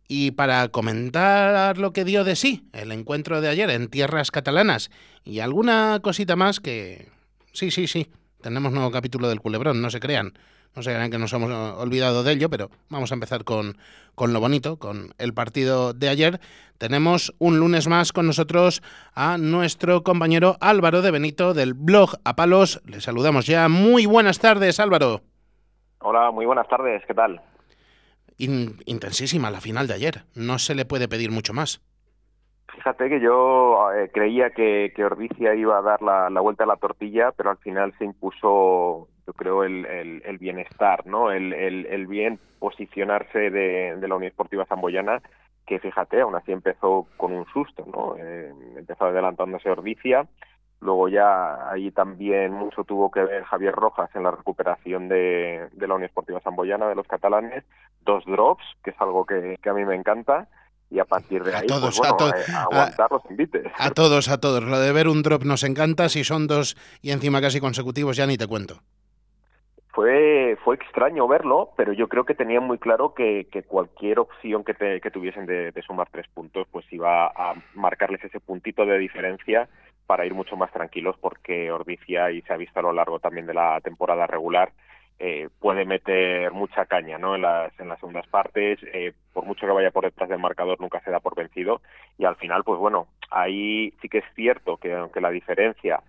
Y para comentar lo que dio de sí el encuentro de ayer en tierras catalanas y alguna cosita más que... Sí, sí, sí, tenemos nuevo capítulo del culebrón, no se crean. No crean que nos hemos olvidado de ello, pero vamos a empezar con, con lo bonito, con el partido de ayer. Tenemos un lunes más con nosotros a nuestro compañero Álvaro de Benito del blog A Palos. Le saludamos ya. Muy buenas tardes, Álvaro. Hola, muy buenas tardes, ¿qué tal? intensísima la final de ayer. No se le puede pedir mucho más. Fíjate que yo eh, creía que, que, Ordicia iba a dar la, vuelta a la tortilla, pero al final se impuso, yo creo, el, el, bienestar, ¿no? El, el, bien posicionarse de, de, la Unión Esportiva Zamboyana, que fíjate, aún así empezó con un susto, ¿no? Eh, empezó adelantándose Ordicia, Luego ya ahí también mucho tuvo que ver Javier Rojas en la recuperación de, de la Unión Esportiva Samboyana de los catalanes, dos drops, que es algo que, a mí me encanta, y a partir de ahí, todos, pues, bueno, a, aguantar los invites. A todos, a todos. Lo de ver un drop nos encanta, si son dos y encima casi consecutivos ya ni te cuento. Fue, fue extraño verlo, pero yo creo que tenían muy claro que, cualquier opción que, te, que tuviesen de, de, sumar tres puntos, pues iba a marcarles ese puntito de diferencia para ir mucho más tranquilos porque Ordicia, y se ha visto a lo largo también de la temporada regular, eh, puede meter mucha caña ¿no? en, las, en las segundas partes, eh, por mucho que vaya por detrás del marcador nunca se da por vencido y al final pues bueno, ahí sí que es cierto que aunque la diferencia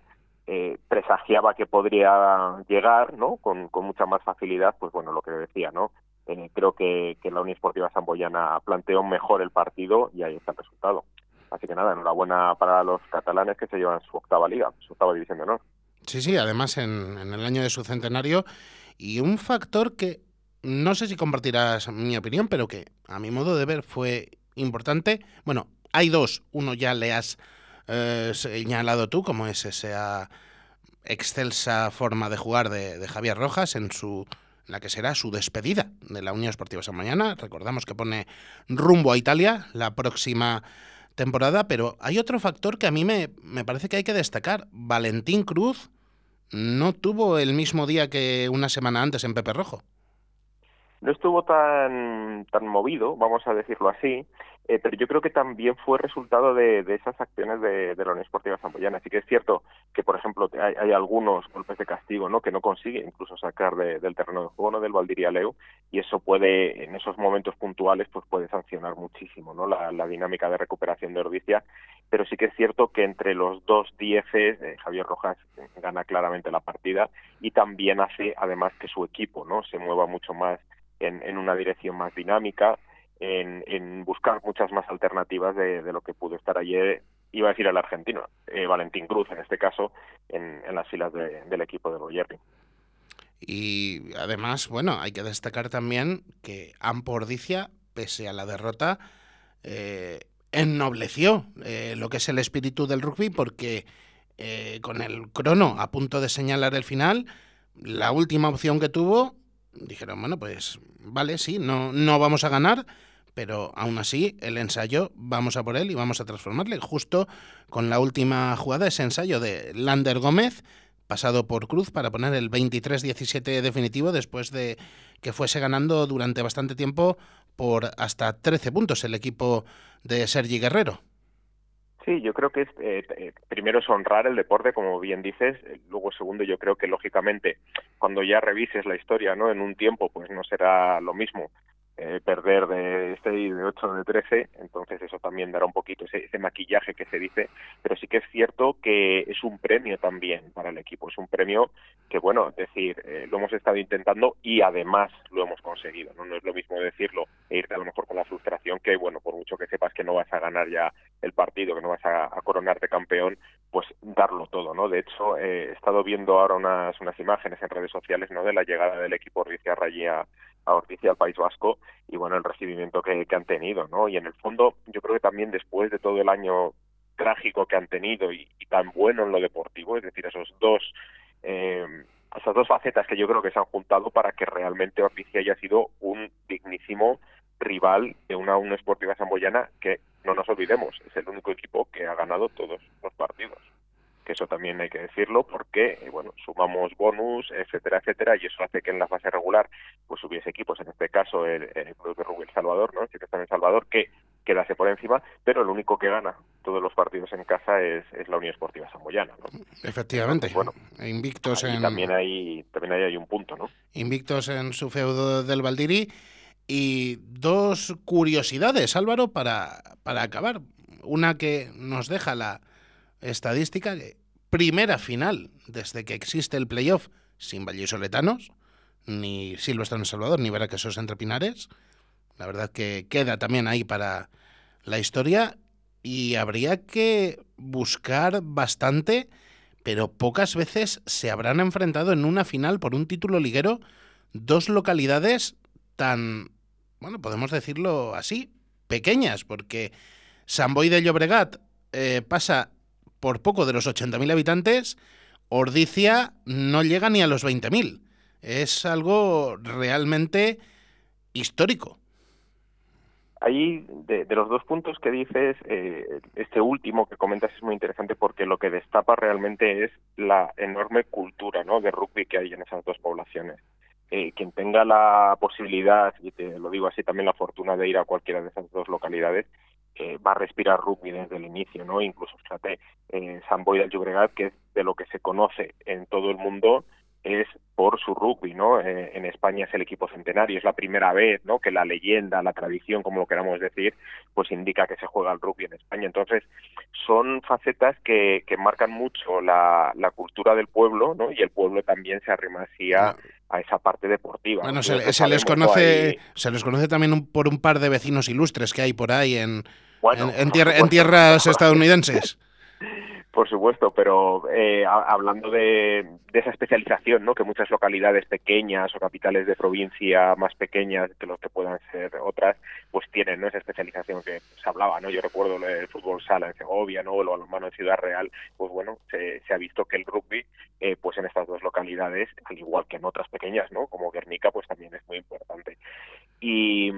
eh, presagiaba que podría llegar ¿no? Con, mucha más facilidad, pues bueno, lo que decía, ¿no? Eh, creo que, que la Unión Esportiva Samboyana planteó mejor el partido y ahí está el resultado. Así que nada, enhorabuena para los catalanes que se llevan su octava liga, su octava división de honor. Sí, sí, además en, el año de su centenario. Y un factor que no sé si compartirás mi opinión, pero que a mi modo de ver fue importante. Bueno, hay dos. Uno ya le has eh, señalado tú, como es esa excelsa forma de jugar de, Javier Rojas en su la que será su despedida de la Unión Esportiva San Mañana. Recordamos que pone rumbo a Italia la próxima temporada, pero hay otro factor que a mí me, me parece que hay que destacar. Valentín Cruz no tuvo el mismo día que una semana antes en Pepe Rojo no estuvo tan, tan movido, vamos a decirlo así, eh, pero yo creo que también fue resultado de, de esas acciones de, de la Unión Esportiva Zamboyana. Así que es cierto que, por ejemplo, hay, hay algunos golpes de castigo ¿no? que no consigue incluso sacar del terreno de juego ¿no? del Valdiria Leu y eso puede, en esos momentos puntuales, pues puede sancionar muchísimo ¿no? la, la dinámica de recuperación de Ordicia. Pero sí que es cierto que entre los dos dieces, eh, Javier Rojas gana claramente la partida y también hace, además, que su equipo no se mueva mucho más en, en una dirección más dinámica, en, buscar muchas más alternativas de, de, lo que pudo estar ayer, iba a decir el argentino, eh, Valentín Cruz en este caso, en, las filas de, del equipo de Boyerri. Y además, bueno, hay que destacar también que Ampordicia, pese a la derrota, eh, ennobleció eh, lo que es el espíritu del rugby porque eh, con el crono a punto de señalar el final, la última opción que tuvo dijeron, bueno, pues vale, sí, no, no vamos a ganar, pero aún así el ensayo vamos a por él y vamos a transformarle. Justo con la última jugada, ese ensayo de Lander Gómez, pasado por Cruz para poner el 23-17 definitivo después de que fuese ganando durante bastante tiempo por hasta 13 puntos el equipo de Sergi Guerrero. Sí, yo creo que es, eh, eh, primero es honrar el deporte, como bien dices. Eh, luego, segundo, yo creo que lógicamente cuando ya revises la historia, ¿no? En un tiempo, pues no será lo mismo eh, perder de 6, de 8, de 13, entonces eso también dará un poquito ese, ese, maquillaje que se dice, pero sí que es cierto que es un premio también para el equipo, es un premio que, bueno, es decir, eh, lo hemos estado intentando y además lo hemos conseguido, ¿no? no es lo mismo decirlo e irte a lo mejor con la frustración que, bueno, por mucho que sepas que no vas a ganar ya el partido, que no vas a, coronarte campeón, pues darlo todo, ¿no? De hecho, eh, he estado viendo ahora unas, unas imágenes en redes sociales, ¿no?, de la llegada del equipo Orticia Rayía a Orticia al País Vasco y bueno el recibimiento que, han tenido no y en el fondo yo creo que también después de todo el año trágico que han tenido y, tan bueno en lo deportivo es decir esos dos eh, esas dos facetas que yo creo que se han juntado para que realmente Orticia haya sido un dignísimo rival de una Unión Esportiva Samboyana que no nos olvidemos es el único equipo que ha ganado todos los partidos que eso también hay que decirlo porque eh, bueno sumamos bonus etcétera etcétera y eso hace que en la fase regular pues hubiese equipos en este caso el, el Club de El Salvador no que está en Salvador que quedase por encima pero el único que gana todos los partidos en casa es, es la Unión Esportiva Samboyana ¿no? efectivamente bueno invictos en también hay también hay, hay un punto no invictos en su feudo del Valdiri. Y dos curiosidades, Álvaro, para, para acabar. Una que nos deja la estadística, que primera final desde que existe el playoff sin vallisoletanos, ni Silvestre en Salvador, ni Veraquesos entre Pinares. La verdad que queda también ahí para la historia y habría que buscar bastante, pero pocas veces se habrán enfrentado en una final por un título liguero dos localidades tan bueno, podemos decirlo así, pequeñas, porque San Boy de Llobregat eh, pasa por poco de los 80.000 habitantes, Ordicia no llega ni a los 20.000. Es algo realmente histórico. Ahí, de, los dos puntos que dices, eh, este último que comentas es muy interesante porque lo que destapa realmente es la enorme cultura de rugby que hay en esas dos poblaciones. Eh, quien tenga la posibilidad, y te lo digo así, también la fortuna de ir a cualquiera de esas dos localidades, eh, va a respirar rugby desde el inicio, ¿no? Incluso, fíjate, en San Boy del Llobregat, que es de lo que se conoce en todo el mundo, es por su rugby, ¿no? Eh, en España es el equipo centenario, es la primera vez, ¿no? Que la leyenda, la tradición, como lo queramos decir, pues indica que se juega el rugby en España. Entonces, son facetas que, que marcan mucho la, la cultura del pueblo, ¿no? Y el pueblo también se arrima así a, esa parte deportiva. Bueno, se, les conoce, se les conoce también por un par de vecinos ilustres que hay por ahí en, en, en tierras estadounidenses. Por supuesto, pero eh, hablando de, esa especialización, ¿no? que muchas localidades pequeñas o capitales de provincia más pequeñas que los que puedan ser otras, pues tienen ¿no? esa especialización que se hablaba. ¿no? Yo recuerdo el fútbol sala en Segovia ¿no? o el balonmano en Ciudad Real, pues bueno, se, ha visto que el rugby, eh, pues en estas dos localidades, al igual que en otras pequeñas, ¿no? como Guernica, pues también es muy importante. Y,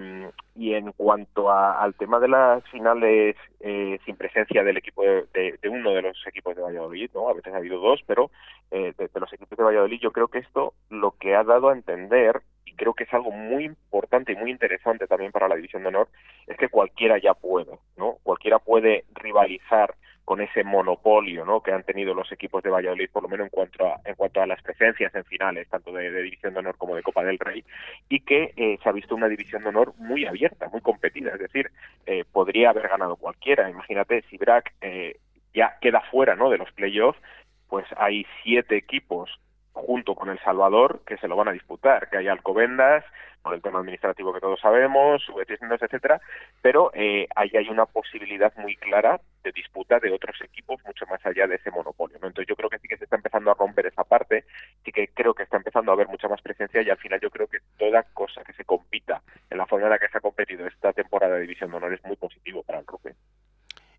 y en cuanto al tema de las finales eh, sin presencia del equipo de, de uno de los equipos de Valladolid, ¿no? A veces ha habido dos, pero eh, de, los equipos de Valladolid yo creo que esto lo que ha dado a entender y creo que es algo muy importante y muy interesante también para la división de honor es que cualquiera ya puede, ¿no? Cualquiera puede rivalizar con ese monopolio ¿no? que han tenido los equipos de Valladolid, por lo menos en cuanto a, en cuanto a las presencias en finales, tanto de, División de Honor como de Copa del Rey, y que eh, se ha visto una División de Honor muy abierta, muy competida, es decir, eh, podría haber ganado cualquiera. Imagínate si Brack eh, ya queda fuera ¿no? de los playoffs, pues hay siete equipos junto con El Salvador que se lo van a disputar, que hay Alcobendas, por el tema administrativo que todos sabemos, subvenciones, etcétera, pero eh, ahí hay una posibilidad muy clara de disputa de otros equipos mucho más allá de ese monopolio. ¿no? Entonces yo creo que sí que se está empezando a romper esa parte, sí que creo que está empezando a haber mucha más presencia y al final yo creo que toda cosa que se compita en la forma en la que se ha competido esta temporada de División de Honor es muy positivo para el rugby.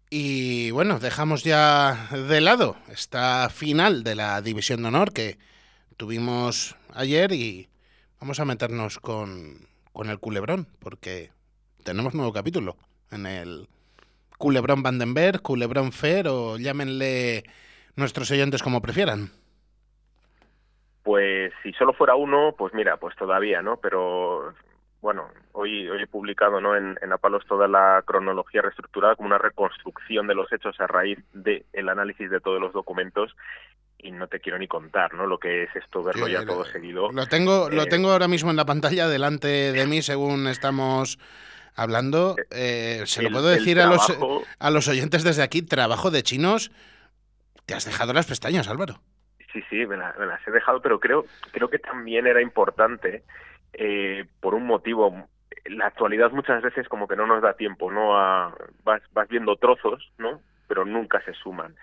Y bueno, dejamos ya de lado esta final de la División de Honor que tuvimos ayer y vamos a meternos con, con el culebrón, porque tenemos nuevo capítulo en el culebrón Vandenberg, culebrón Fer o llámenle nuestros oyentes como prefieran. Pues si solo fuera uno, pues mira, pues todavía, ¿no? Pero bueno, hoy, hoy he publicado ¿no? en, en Apalos toda la cronología reestructurada como una reconstrucción de los hechos a raíz del el análisis de todos los documentos y no te quiero ni contar, ¿no? Lo que es esto, verlo ya todo seguido. Lo tengo, lo eh, tengo ahora mismo en la pantalla delante de mí según estamos hablando. Eh, se lo puedo decir a, los, a los oyentes desde aquí, trabajo de chinos. Te has dejado las pestañas, Álvaro. Sí, sí, me, me las he dejado, pero creo, creo que también era importante eh, por un motivo. La actualidad muchas veces como que no nos da tiempo, ¿no? A, vas, vas viendo trozos, ¿no? Pero nunca se suman.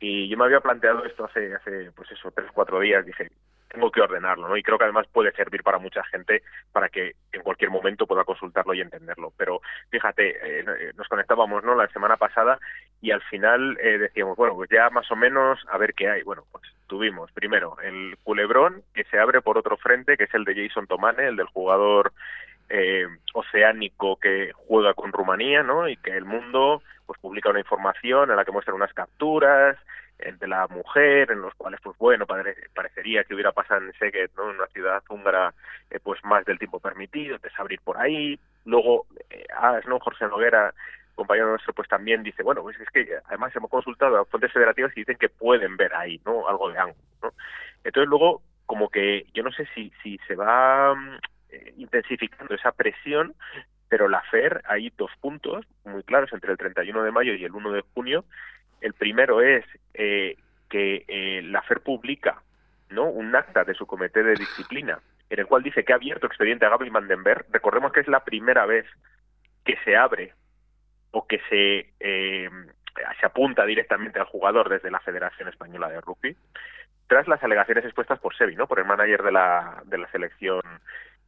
Y yo me había planteado esto hace, hace pues eso, tres, cuatro días. Dije, tengo que ordenarlo, ¿no? Y creo que además puede servir para mucha gente para que en cualquier momento pueda consultarlo y entenderlo. Pero fíjate, eh, nos conectábamos, ¿no? La semana pasada y al final eh, decíamos, bueno, pues ya más o menos a ver qué hay. Bueno, pues tuvimos primero el culebrón que se abre por otro frente, que es el de Jason Tomane, el del jugador eh, oceánico que juega con Rumanía, ¿no? Y que el mundo pues publica una información en la que muestra unas capturas de la mujer, en los cuales, pues bueno, parecería que hubiera pasado en Szeged, ¿no? En una ciudad húngara, eh, pues más del tiempo permitido, de abrir por ahí. Luego, eh, ¿no? Jorge Noguera, compañero nuestro, pues también dice, bueno, pues es que además hemos consultado a fuentes federativas y dicen que pueden ver ahí, ¿no? Algo de ángulo, ¿no? Entonces luego como que yo no sé si, si se va mm, eh, intensificando esa presión, pero la FER hay dos puntos muy claros entre el 31 de mayo y el 1 de junio. El primero es eh, que eh, la FER publica ¿no? un acta de su comité de disciplina en el cual dice que ha abierto expediente a Gaby Mandenberg. Recordemos que es la primera vez que se abre o que se, eh, se apunta directamente al jugador desde la Federación Española de Rugby, tras las alegaciones expuestas por Sebi, ¿no? por el manager de la, de la selección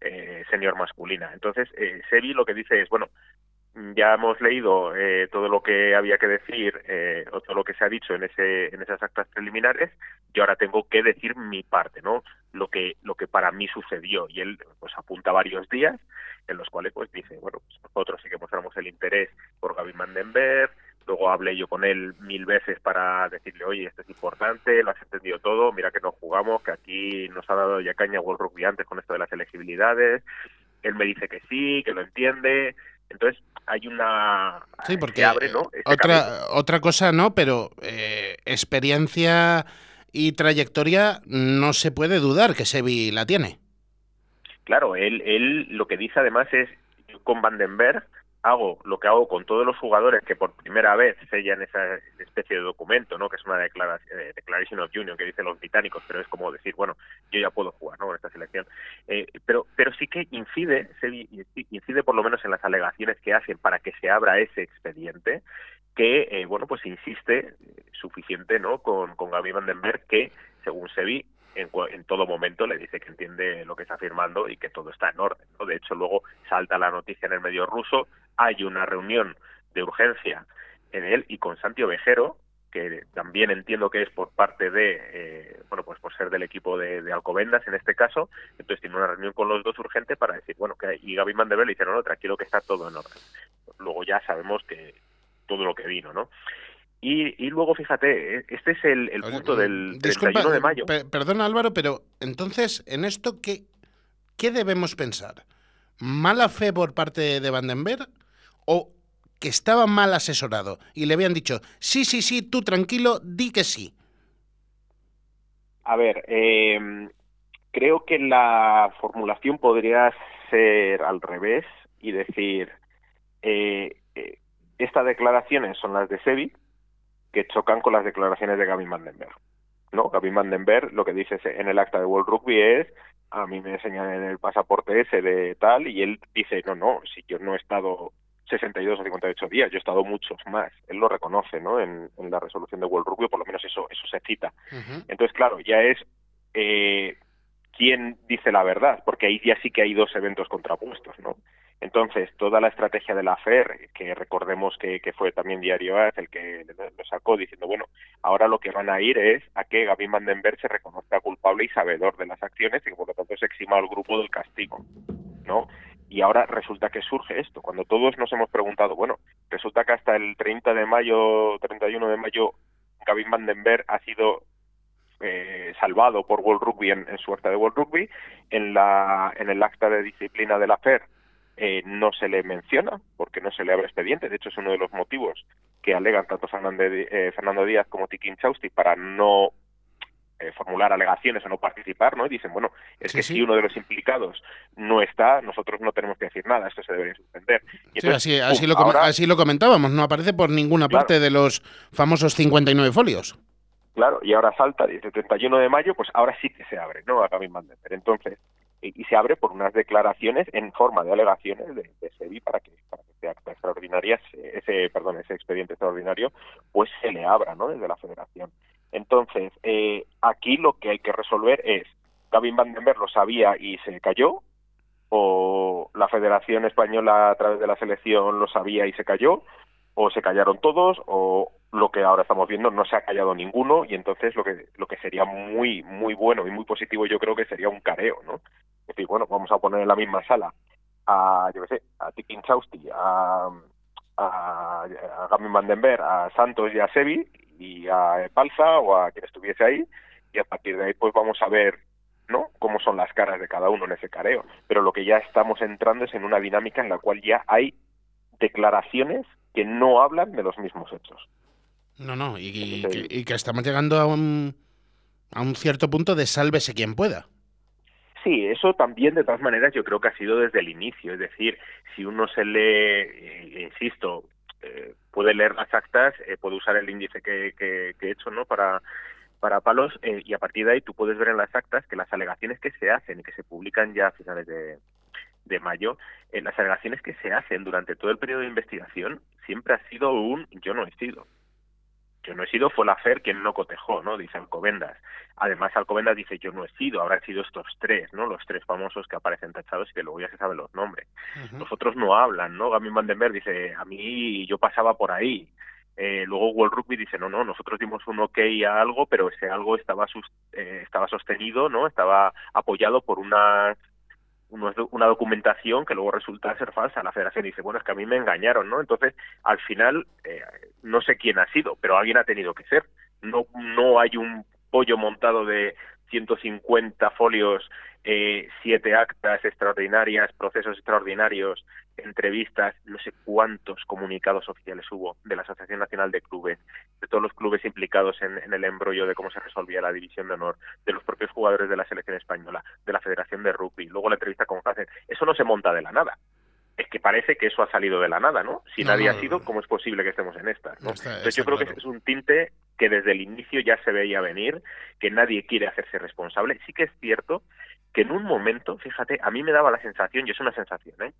eh, senior masculina. Entonces, eh, Sebi lo que dice es, bueno, ya hemos leído eh, todo lo que había que decir eh, o todo lo que se ha dicho en ese en esas actas preliminares y ahora tengo que decir mi parte no lo que lo que para mí sucedió. Y él pues apunta varios días en los cuales pues dice bueno pues nosotros sí que mostramos el interés por Gaby Mandenberg luego hablé yo con él mil veces para decirle oye esto es importante lo has entendido todo mira que no jugamos que aquí nos ha dado ya caña World Rugby antes con esto de las elegibilidades él me dice que sí que lo entiende entonces hay una sí porque abre, ¿no? este otra camino. otra cosa no pero eh, experiencia y trayectoria no se puede dudar que Sebi la tiene claro él él lo que dice además es con Vandenberg hago lo que hago con todos los jugadores que por primera vez sellan esa especie de documento, ¿no? Que es una declaración, eh, declaration of union que dicen los británicos, pero es como decir, bueno, yo ya puedo jugar, ¿no? En esta selección. Eh, pero, pero sí que incide, se, incide por lo menos en las alegaciones que hacen para que se abra ese expediente, que, eh, bueno, pues insiste suficiente, ¿no? Con, con Gaby Vandenberg, que, según Sevi, en, en, todo momento le dice que entiende lo que está firmando y que todo está en orden. ¿no? De hecho, luego salta la noticia en el medio ruso, hay una reunión de urgencia en él y con Santi Ovejero, que también entiendo que es por parte de, eh, bueno, pues por ser del equipo de, Alcobendas en este caso, entonces tiene una reunión con los dos urgente para decir, bueno, que y Gaby Mandebel le dice, no, no, tranquilo que está todo en orden. Luego ya sabemos que todo lo que vino, ¿no? Y, y, luego, fíjate, este es el, el punto del Disculpa, 31 de mayo. Per perdona, Álvaro, pero entonces, en esto, ¿qué, ¿qué debemos pensar? ¿Mala fe por parte de Vandenberg o que estaba mal asesorado y le habían dicho, sí, sí, sí, tú tranquilo, di que sí? A ver, eh, creo que la formulación podría ser al revés y decir, eh, eh, estas declaraciones son las de Sebi, que chocan con las declaraciones de Gaby Mandenberg. ¿no? Gaby Mandenberg lo que dice en el acta de World Rugby es a mí me enseñan en el pasaporte ese de tal y él dice no, no, si yo no he estado 62 o 58 días, yo he estado muchos más. Él lo reconoce, ¿no? En, en la resolución de World Rugby, por lo menos eso eso se cita. Uh -huh. Entonces, claro, ya es eh, quién dice la verdad, porque ahí ya sí que hay dos eventos contrapuestos, ¿no? Entonces, toda la estrategia de la FER, que recordemos que, que fue también Diario AS el que lo sacó diciendo, bueno, ahora lo que van a ir es a que Gaby Vandenberg se reconozca culpable y sabedor de las acciones y que por lo tanto se exima al grupo del castigo, ¿no? Y ahora resulta que surge esto, cuando todos nos hemos preguntado, bueno, resulta que hasta el 30 de mayo, 31 de mayo, Gaby Vandenberg ha sido eh, salvado por World Rugby en, en su acta de World Rugby, en, la, en el acta de disciplina de la FER eh, no se le menciona porque no se le abre expediente. De hecho, es uno de los motivos que alegan tanto Fernando, eh, Fernando Díaz como Tikin Chausti para no eh, formular alegaciones o no participar, ¿no? Y dicen, bueno, es sí, que sí. si uno de los implicados no está, nosotros no tenemos que decir nada, esto se debería suspender. Y entonces, sí, así, así, lo ahora, así lo comentábamos, no aparece por ninguna claro, parte de los famosos 59 folios. Claro, y ahora salta, dice 31 de mayo, pues ahora sí que se abre, ¿no? A Gavin Mandenberg. Entonces, y, se abre por unas declaraciones en forma de alegaciones de, de SEBI para que, para que ese acta extraordinaria, ese, perdón, ese expediente extraordinario, pues se le abra, ¿no? Desde la Federación. Entonces, eh, aquí lo que hay que resolver es, Gavin Vandenberg lo sabía y se cayó, o la Federación Española a través de la selección lo sabía y se cayó, o se callaron todos, o lo que ahora estamos viendo no se ha callado ninguno, y entonces lo que, lo que sería muy, muy bueno y muy positivo yo creo que sería un careo, ¿no? Es decir, bueno, vamos a poner en la misma sala a, yo qué sé, a Tikin Chausti, a, a, a Gavin Vandenberg, a Santos y a Sevi, y a Balsa o a quien estuviese ahí, y a partir de ahí pues vamos a ver ¿no? cómo son las caras de cada uno en ese careo. Pero lo que ya estamos entrando es en una dinámica en la cual ya hay declaraciones que no hablan de los mismos hechos. No, no, y, y, que, y que, estamos llegando a un a un cierto punto de sálvese quien pueda. Sí, eso también de todas maneras yo creo que ha sido desde el inicio, es decir, si uno se lee, eh, insisto, eh, puede leer las actas, eh, puede usar el índice que, que, que he hecho, ¿no? Para para palos eh, y a partir de ahí tú puedes ver en las actas que las alegaciones que se hacen y que se publican ya a finales de, de mayo, eh, las alegaciones que se hacen durante todo el periodo de investigación siempre ha sido un yo no he sido. Yo no he sido fue la FER quien no cotejó, ¿no? Dice Alcobendas. Además, Alcobendas dice yo no he sido, habrán sido estos tres, ¿no? Los tres famosos que aparecen tachados y que luego ya se saben los nombres. Los otros no hablan, ¿no? Gamin Vandenberg dice, a mí yo pasaba por ahí. Eh, luego World Rugby dice, no, no, nosotros dimos un ok a algo, pero ese algo estaba, sus, eh, estaba sostenido, ¿no? Estaba apoyado por unas una documentación que luego resulta ser falsa. La federación dice, bueno, es que a mí me engañaron, ¿no? Entonces, al final, eh, no sé quién ha sido, pero alguien ha tenido que ser. No, no hay un pollo montado de 150 folios, eh, siete actas extraordinarias, procesos extraordinarios, entrevistas, no sé cuántos comunicados oficiales hubo de la Asociación Nacional de Clubes, de todos los clubes implicados en, en, el embrollo de cómo se resolvía la división de honor, de los propios jugadores de la selección española, de la Federación de Rugby, luego la entrevista con Hacen. Eso no se monta de la nada. Es que parece que eso ha salido de la nada, ¿no? Si No, nadie no, ha sido, ¿cómo es posible que estemos en esta? ¿no? Está- Entonces está yo creo claro. que es un tinte que desde el inicio ya se veía venir, que nadie quiere hacerse responsable. Sí que es cierto que en un momento, fíjate, a mí me daba la sensación, y es una sensación, ¿eh?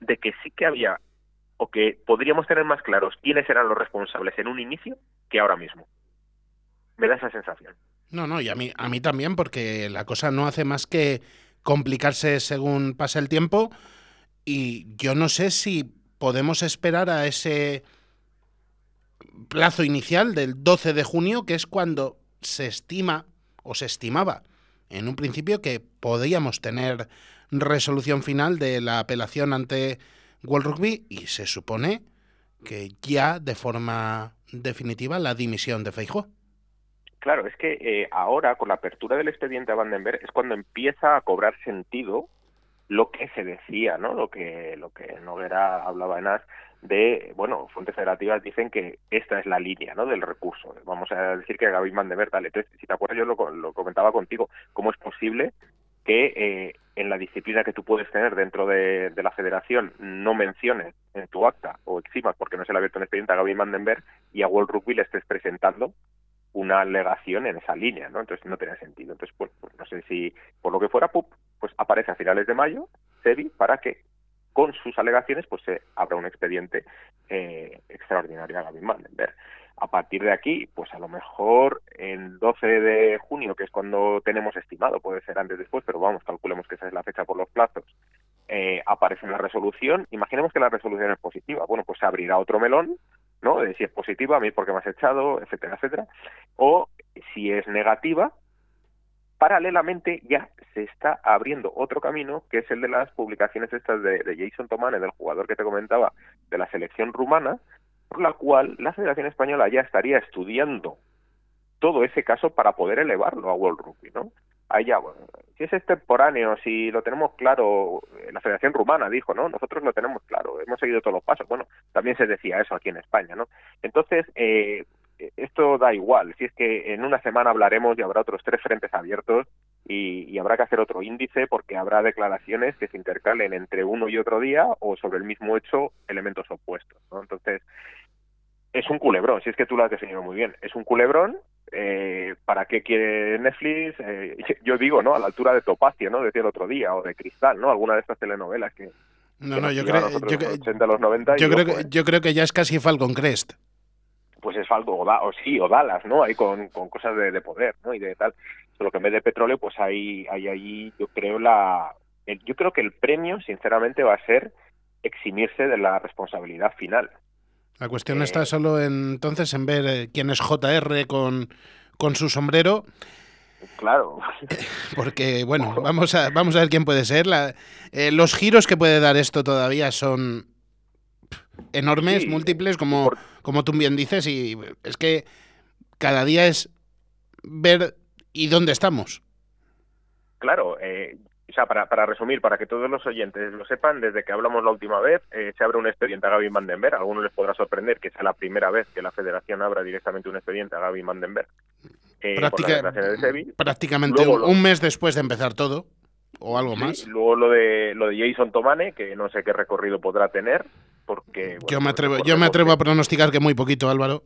de que sí que había, o que podríamos tener más claros quiénes eran los responsables en un inicio que ahora mismo. Me da esa sensación. No, no, y a mí, a mí también, porque la cosa no hace más que complicarse según pasa el tiempo. Y yo no sé si podemos esperar a ese plazo inicial del 12 de junio, que es cuando se estima o se estimaba en un principio que podíamos tener resolución final de la apelación ante World Rugby y se supone que ya de forma definitiva la dimisión de Feijóo. Claro, es que eh, ahora, con la apertura del expediente a Vandenberg, es cuando empieza a cobrar sentido lo que se decía, ¿no? Lo que, lo que Noguera hablaba en AS de, bueno, fuentes federativas dicen que esta es la línea, ¿no? Del recurso. Vamos a decir que Gaby tal. Entonces, si te acuerdas, yo lo, lo comentaba contigo, ¿cómo es posible que eh, en la disciplina que tú puedes tener dentro de, la federación no menciones en tu acta o eximas porque no se le ha abierto un expediente a Gaby Vandenberg y a World Rugby le estés presentando una alegación en esa línea, ¿no? Entonces no tenía sentido. Entonces, pues, pues, no sé si por lo que fuera, ¡pup! Pues aparece a finales de mayo SEBI para que con sus alegaciones pues se abra un expediente eh, extraordinario a Gavin Vandenberg. A partir de aquí, pues a lo mejor en 12 de junio, que es cuando tenemos estimado, puede ser antes o después, pero vamos, calculemos que esa es la fecha por los plazos, eh, aparece una resolución. Imaginemos que la resolución es positiva. Bueno, pues se abrirá otro melón, ¿no? De si es positiva, a mí porque me has echado, etcétera, etcétera. O si es negativa, paralelamente ya se está abriendo otro camino, que es el de las publicaciones estas de, Jason Tomane, del jugador que te comentaba, de la selección rumana, por la cual la Federación Española ya estaría estudiando todo ese caso para poder elevarlo a World Rugby, ¿no? Ahí ya, bueno, si es extemporáneo, si lo tenemos claro, la Federación Rumana dijo, ¿no? Nosotros lo tenemos claro, hemos seguido todos los pasos. Bueno, también se decía eso aquí en España, ¿no? Entonces, eh, esto da igual, si es que en una semana hablaremos y habrá otros tres frentes abiertos y, y, habrá que hacer otro índice porque habrá declaraciones que se intercalen entre uno y otro día o sobre el mismo hecho elementos opuestos, ¿no? Entonces, es un culebrón, si es que tú lo has definido muy bien, es un culebrón, eh, ¿para qué quiere Netflix? Eh, yo digo, ¿no? A la altura de Topacio, ¿no? Decía el otro día, o de Cristal, ¿no? Alguna de estas telenovelas que... No, que no, yo creo, yo, en los creo- 80, los 90 y yo creo que, ¿eh? yo creo que ya es casi Falcon Crest. Pues es algo, o, da- o sí, o Dallas, ¿no? Ahí con, con cosas de, de poder, ¿no? Y de tal. Solo que en vez de petróleo, pues hay, hay ahí, yo creo, la... el- yo creo que el premio, sinceramente, va a ser eximirse de la responsabilidad final. La cuestión está solo en, entonces en ver eh, quién es JR con, con su sombrero, Claro. porque bueno, vamos a, vamos a ver quién puede ser. La- eh, los giros que puede dar esto todavía son enormes, Sí, múltiples, como, como tú bien dices, y es que cada día es ver y dónde estamos. Claro, eh, o sea, para, para resumir, para que todos los oyentes lo sepan, desde que hablamos la última vez, eh, se abre un expediente a Gaby Vandenberg. A algunos les podrá sorprender que sea la primera vez que la federación abra directamente un expediente a Gaby Vandenberg. eh, por las declaraciones de Sevi. prácticamente Luego un, lo- un mes después de empezar todo, o algo Sí, más. Luego lo de lo de Jason Tomane, que no sé qué recorrido podrá tener, porque bueno, Yo me pues, atrevo, yo me atrevo a pronosticar que muy poquito, Álvaro.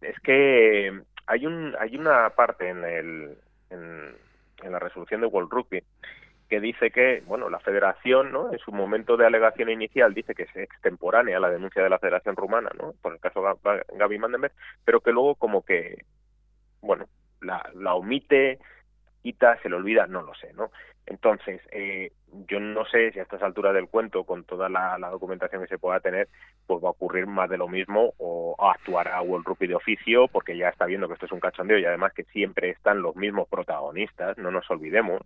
es que hay un hay una parte en el en, en la resolución de World Rugby que dice que bueno la Federación no en su momento de alegación inicial dice que es extemporánea la denuncia de la Federación Rumana no por el caso Ga- Gaby Mandenberg pero que luego como que bueno la, la omite quita se le olvida no lo sé no entonces eh, yo no sé si a estas alturas del cuento con toda la, documentación que se pueda tener pues va a ocurrir más de lo mismo o actuará World Rugby de oficio porque ya está viendo que esto es un cachondeo y además que siempre están los mismos protagonistas, no nos olvidemos.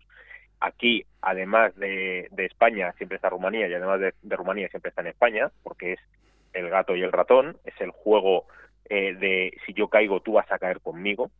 Aquí, además de, de España, siempre está Rumanía y además de, de Rumanía siempre está en España porque es el gato y el ratón, es el juego eh, de si yo caigo tú vas a caer conmigo,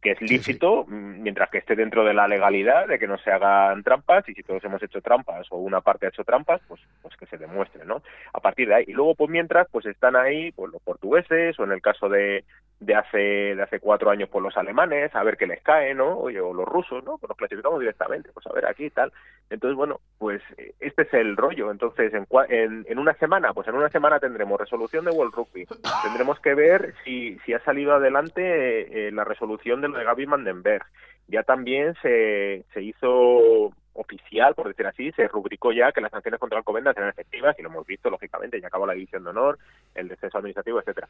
que es lícito mm, mientras que esté dentro de la legalidad de que no se hagan trampas y si todos hemos hecho trampas o una parte ha hecho trampas pues pues que se demuestre no a partir de ahí. Y luego pues mientras pues están ahí pues los portugueses o en el caso de de hace de hace cuatro años pues los alemanes a ver qué les cae no Oye, o los rusos no pues los clasificamos directamente pues a ver aquí y tal. Entonces bueno pues eh, este es el rollo. Entonces en, en, en una semana pues en una semana tendremos resolución de World Rugby. Tendremos que ver si si ha salido adelante eh, la resolución de de Gaby Mandenberg ya también se se hizo oficial, por decir así, se rubricó ya que las sanciones contra Alcobendas eran efectivas y lo hemos visto, lógicamente, ya acabó la división de honor, el descenso administrativo, etcétera.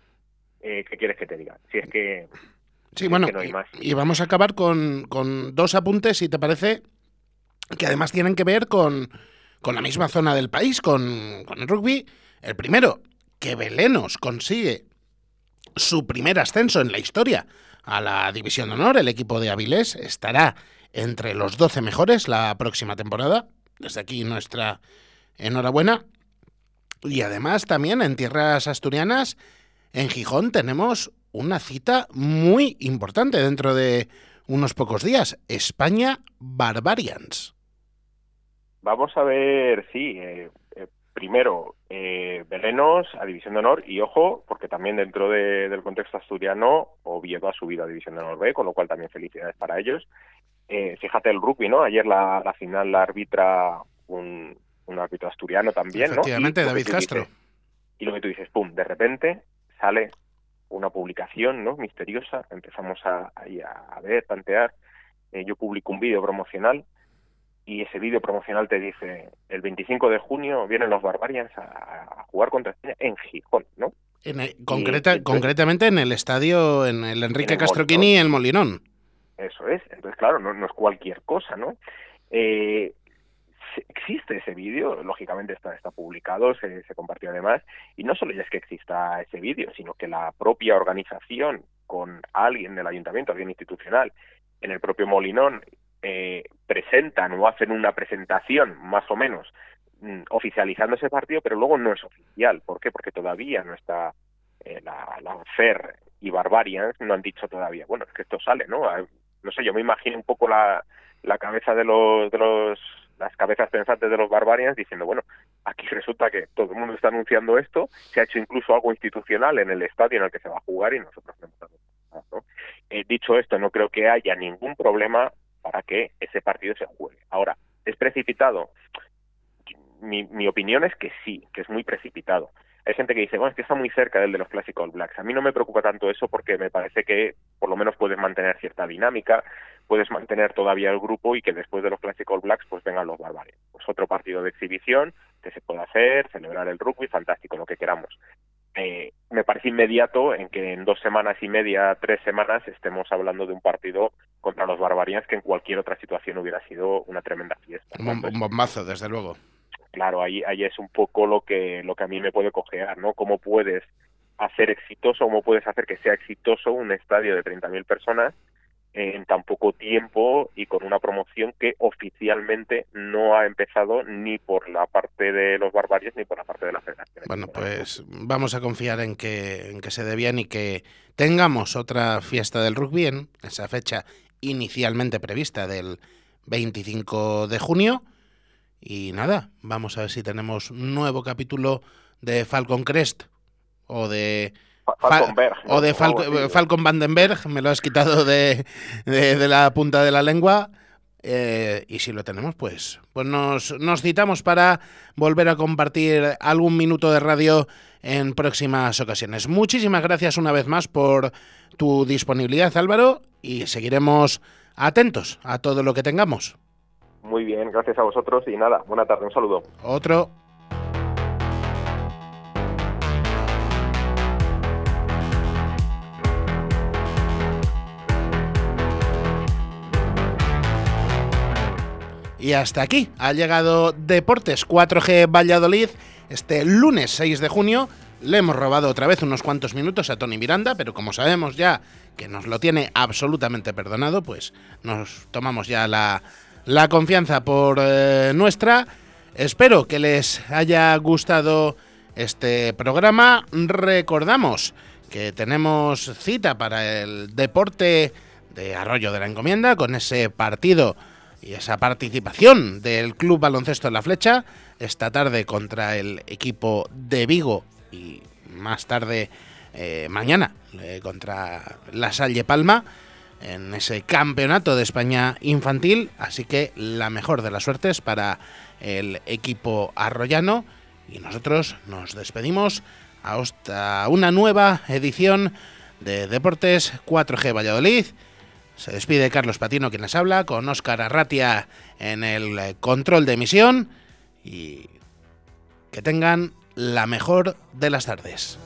Eh, ¿Qué quieres que te diga? Si es que, Sí, bueno, que no hay y- más. y vamos a acabar con, con dos apuntes, si te parece, que además tienen que ver con, con la misma zona del país, con, con el rugby. El primero, que Belenos consigue su primer ascenso en la historia a la División de Honor. El equipo de Avilés estará entre los 12 mejores la próxima temporada. Desde aquí nuestra enhorabuena. Y además también en tierras asturianas, en Gijón, tenemos una cita muy importante dentro de unos pocos días. España Barbarians. Vamos a ver, sí, eh, primero, eh, Belenos a División de Honor y ojo, porque también dentro de- del contexto asturiano, Oviedo ha subido a División de Honor B, con lo cual también felicidades para ellos. Eh, fíjate el rugby, ¿no? Ayer la, la final la arbitra un, un árbitro asturiano también, ¿no? Efectivamente, David Castro. dices- y lo que tú dices, pum, de repente sale una publicación, ¿no? Misteriosa, empezamos a, a, a ver, tantear. Eh, yo publico un vídeo promocional y ese vídeo promocional te dice el 25 de junio vienen los Barbarians a, a jugar contra España en Gijón, ¿no? En el- concreta- concretamente en el estadio, en el Enrique Castroquini, el Molinón. Eso es. Entonces, claro, no, no es cualquier cosa, ¿no? Eh, existe ese vídeo, lógicamente está, está publicado, se, se compartió además, y no solo ya es que exista ese vídeo, sino que la propia organización con alguien del ayuntamiento, alguien institucional, en el propio Molinón, eh, presentan o hacen una presentación más o menos mm, oficializando ese partido, pero luego no es oficial. ¿Por qué? Porque todavía no está eh, la, la y Barbarians no han dicho todavía, bueno, es que esto sale, ¿no? Ah, No sé, yo me imagino un poco la, la cabeza de los, de los, las cabezas pensantes de los Barbarians diciendo, bueno, aquí resulta que todo el mundo está anunciando esto, se ha hecho incluso algo institucional en el estadio en el que se va a jugar y nosotros no hemos ¿no? Eh, dicho esto, no creo que haya ningún problema para que ese partido se juegue. Ahora, ¿es precipitado? Mi, mi opinión es que sí, que es muy precipitado. Hay gente que dice, bueno, es que está muy cerca del de los Classic All Blacks. A mí no me preocupa tanto eso porque me parece que por lo menos puedes mantener cierta dinámica, puedes mantener todavía el grupo y que después de los Classic All Blacks pues vengan los Barbarians. Pues otro partido de exhibición que se puede hacer, celebrar el rugby, fantástico, lo que queramos. Eh, me parece inmediato en que en dos semanas y media, tres semanas, estemos hablando de un partido contra los Barbarians que en cualquier otra situación hubiera sido una tremenda fiesta. Un, bom- un bombazo, desde luego. Claro, ahí, ahí es un poco lo que, lo que a mí me puede cojear, ¿no? Cómo puedes hacer exitoso, cómo puedes hacer que sea exitoso un estadio de 30.000 personas en tan poco tiempo y con una promoción que oficialmente no ha empezado ni por la parte de los barbarios ni por la parte de la federación. Bueno, pues vamos a confiar en que, en que se dé bien y que tengamos otra fiesta del rugby en esa fecha inicialmente prevista del 25 de junio. Y nada, vamos a ver si tenemos un nuevo capítulo de Falcon Crest o de Falconberg. O de Falcon Vandenberg, me lo has quitado de, de, la punta de la lengua. Eh, y si lo tenemos, pues, pues nos, nos citamos para volver a compartir algún minuto de radio en próximas ocasiones. Muchísimas gracias una vez más por tu disponibilidad, Álvaro, y seguiremos atentos a todo lo que tengamos. Muy bien, gracias a vosotros y nada, buena tarde, un saludo. Otro. Y hasta aquí ha llegado Deportes 4G Valladolid este lunes 6 de junio. Le hemos robado otra vez unos cuantos minutos a Tony Miranda, pero como sabemos ya que nos lo tiene absolutamente perdonado, pues nos tomamos ya la, confianza por eh, nuestra. Espero que les haya gustado este programa. Recordamos que tenemos cita para el deporte de Arroyo de la Encomienda con ese partido y esa participación del Club Baloncesto en la Flecha esta tarde contra el equipo de Vigo y más tarde eh, mañana eh, contra la Salle Palma en ese campeonato de España infantil. Así que la mejor de las suertes para el equipo arroyano y nosotros nos despedimos hasta una nueva edición de Deportes 4G Valladolid. Se despide Carlos Patino quien les habla, con Óscar Arratia en el eh, control de emisión y que tengan la mejor de las tardes.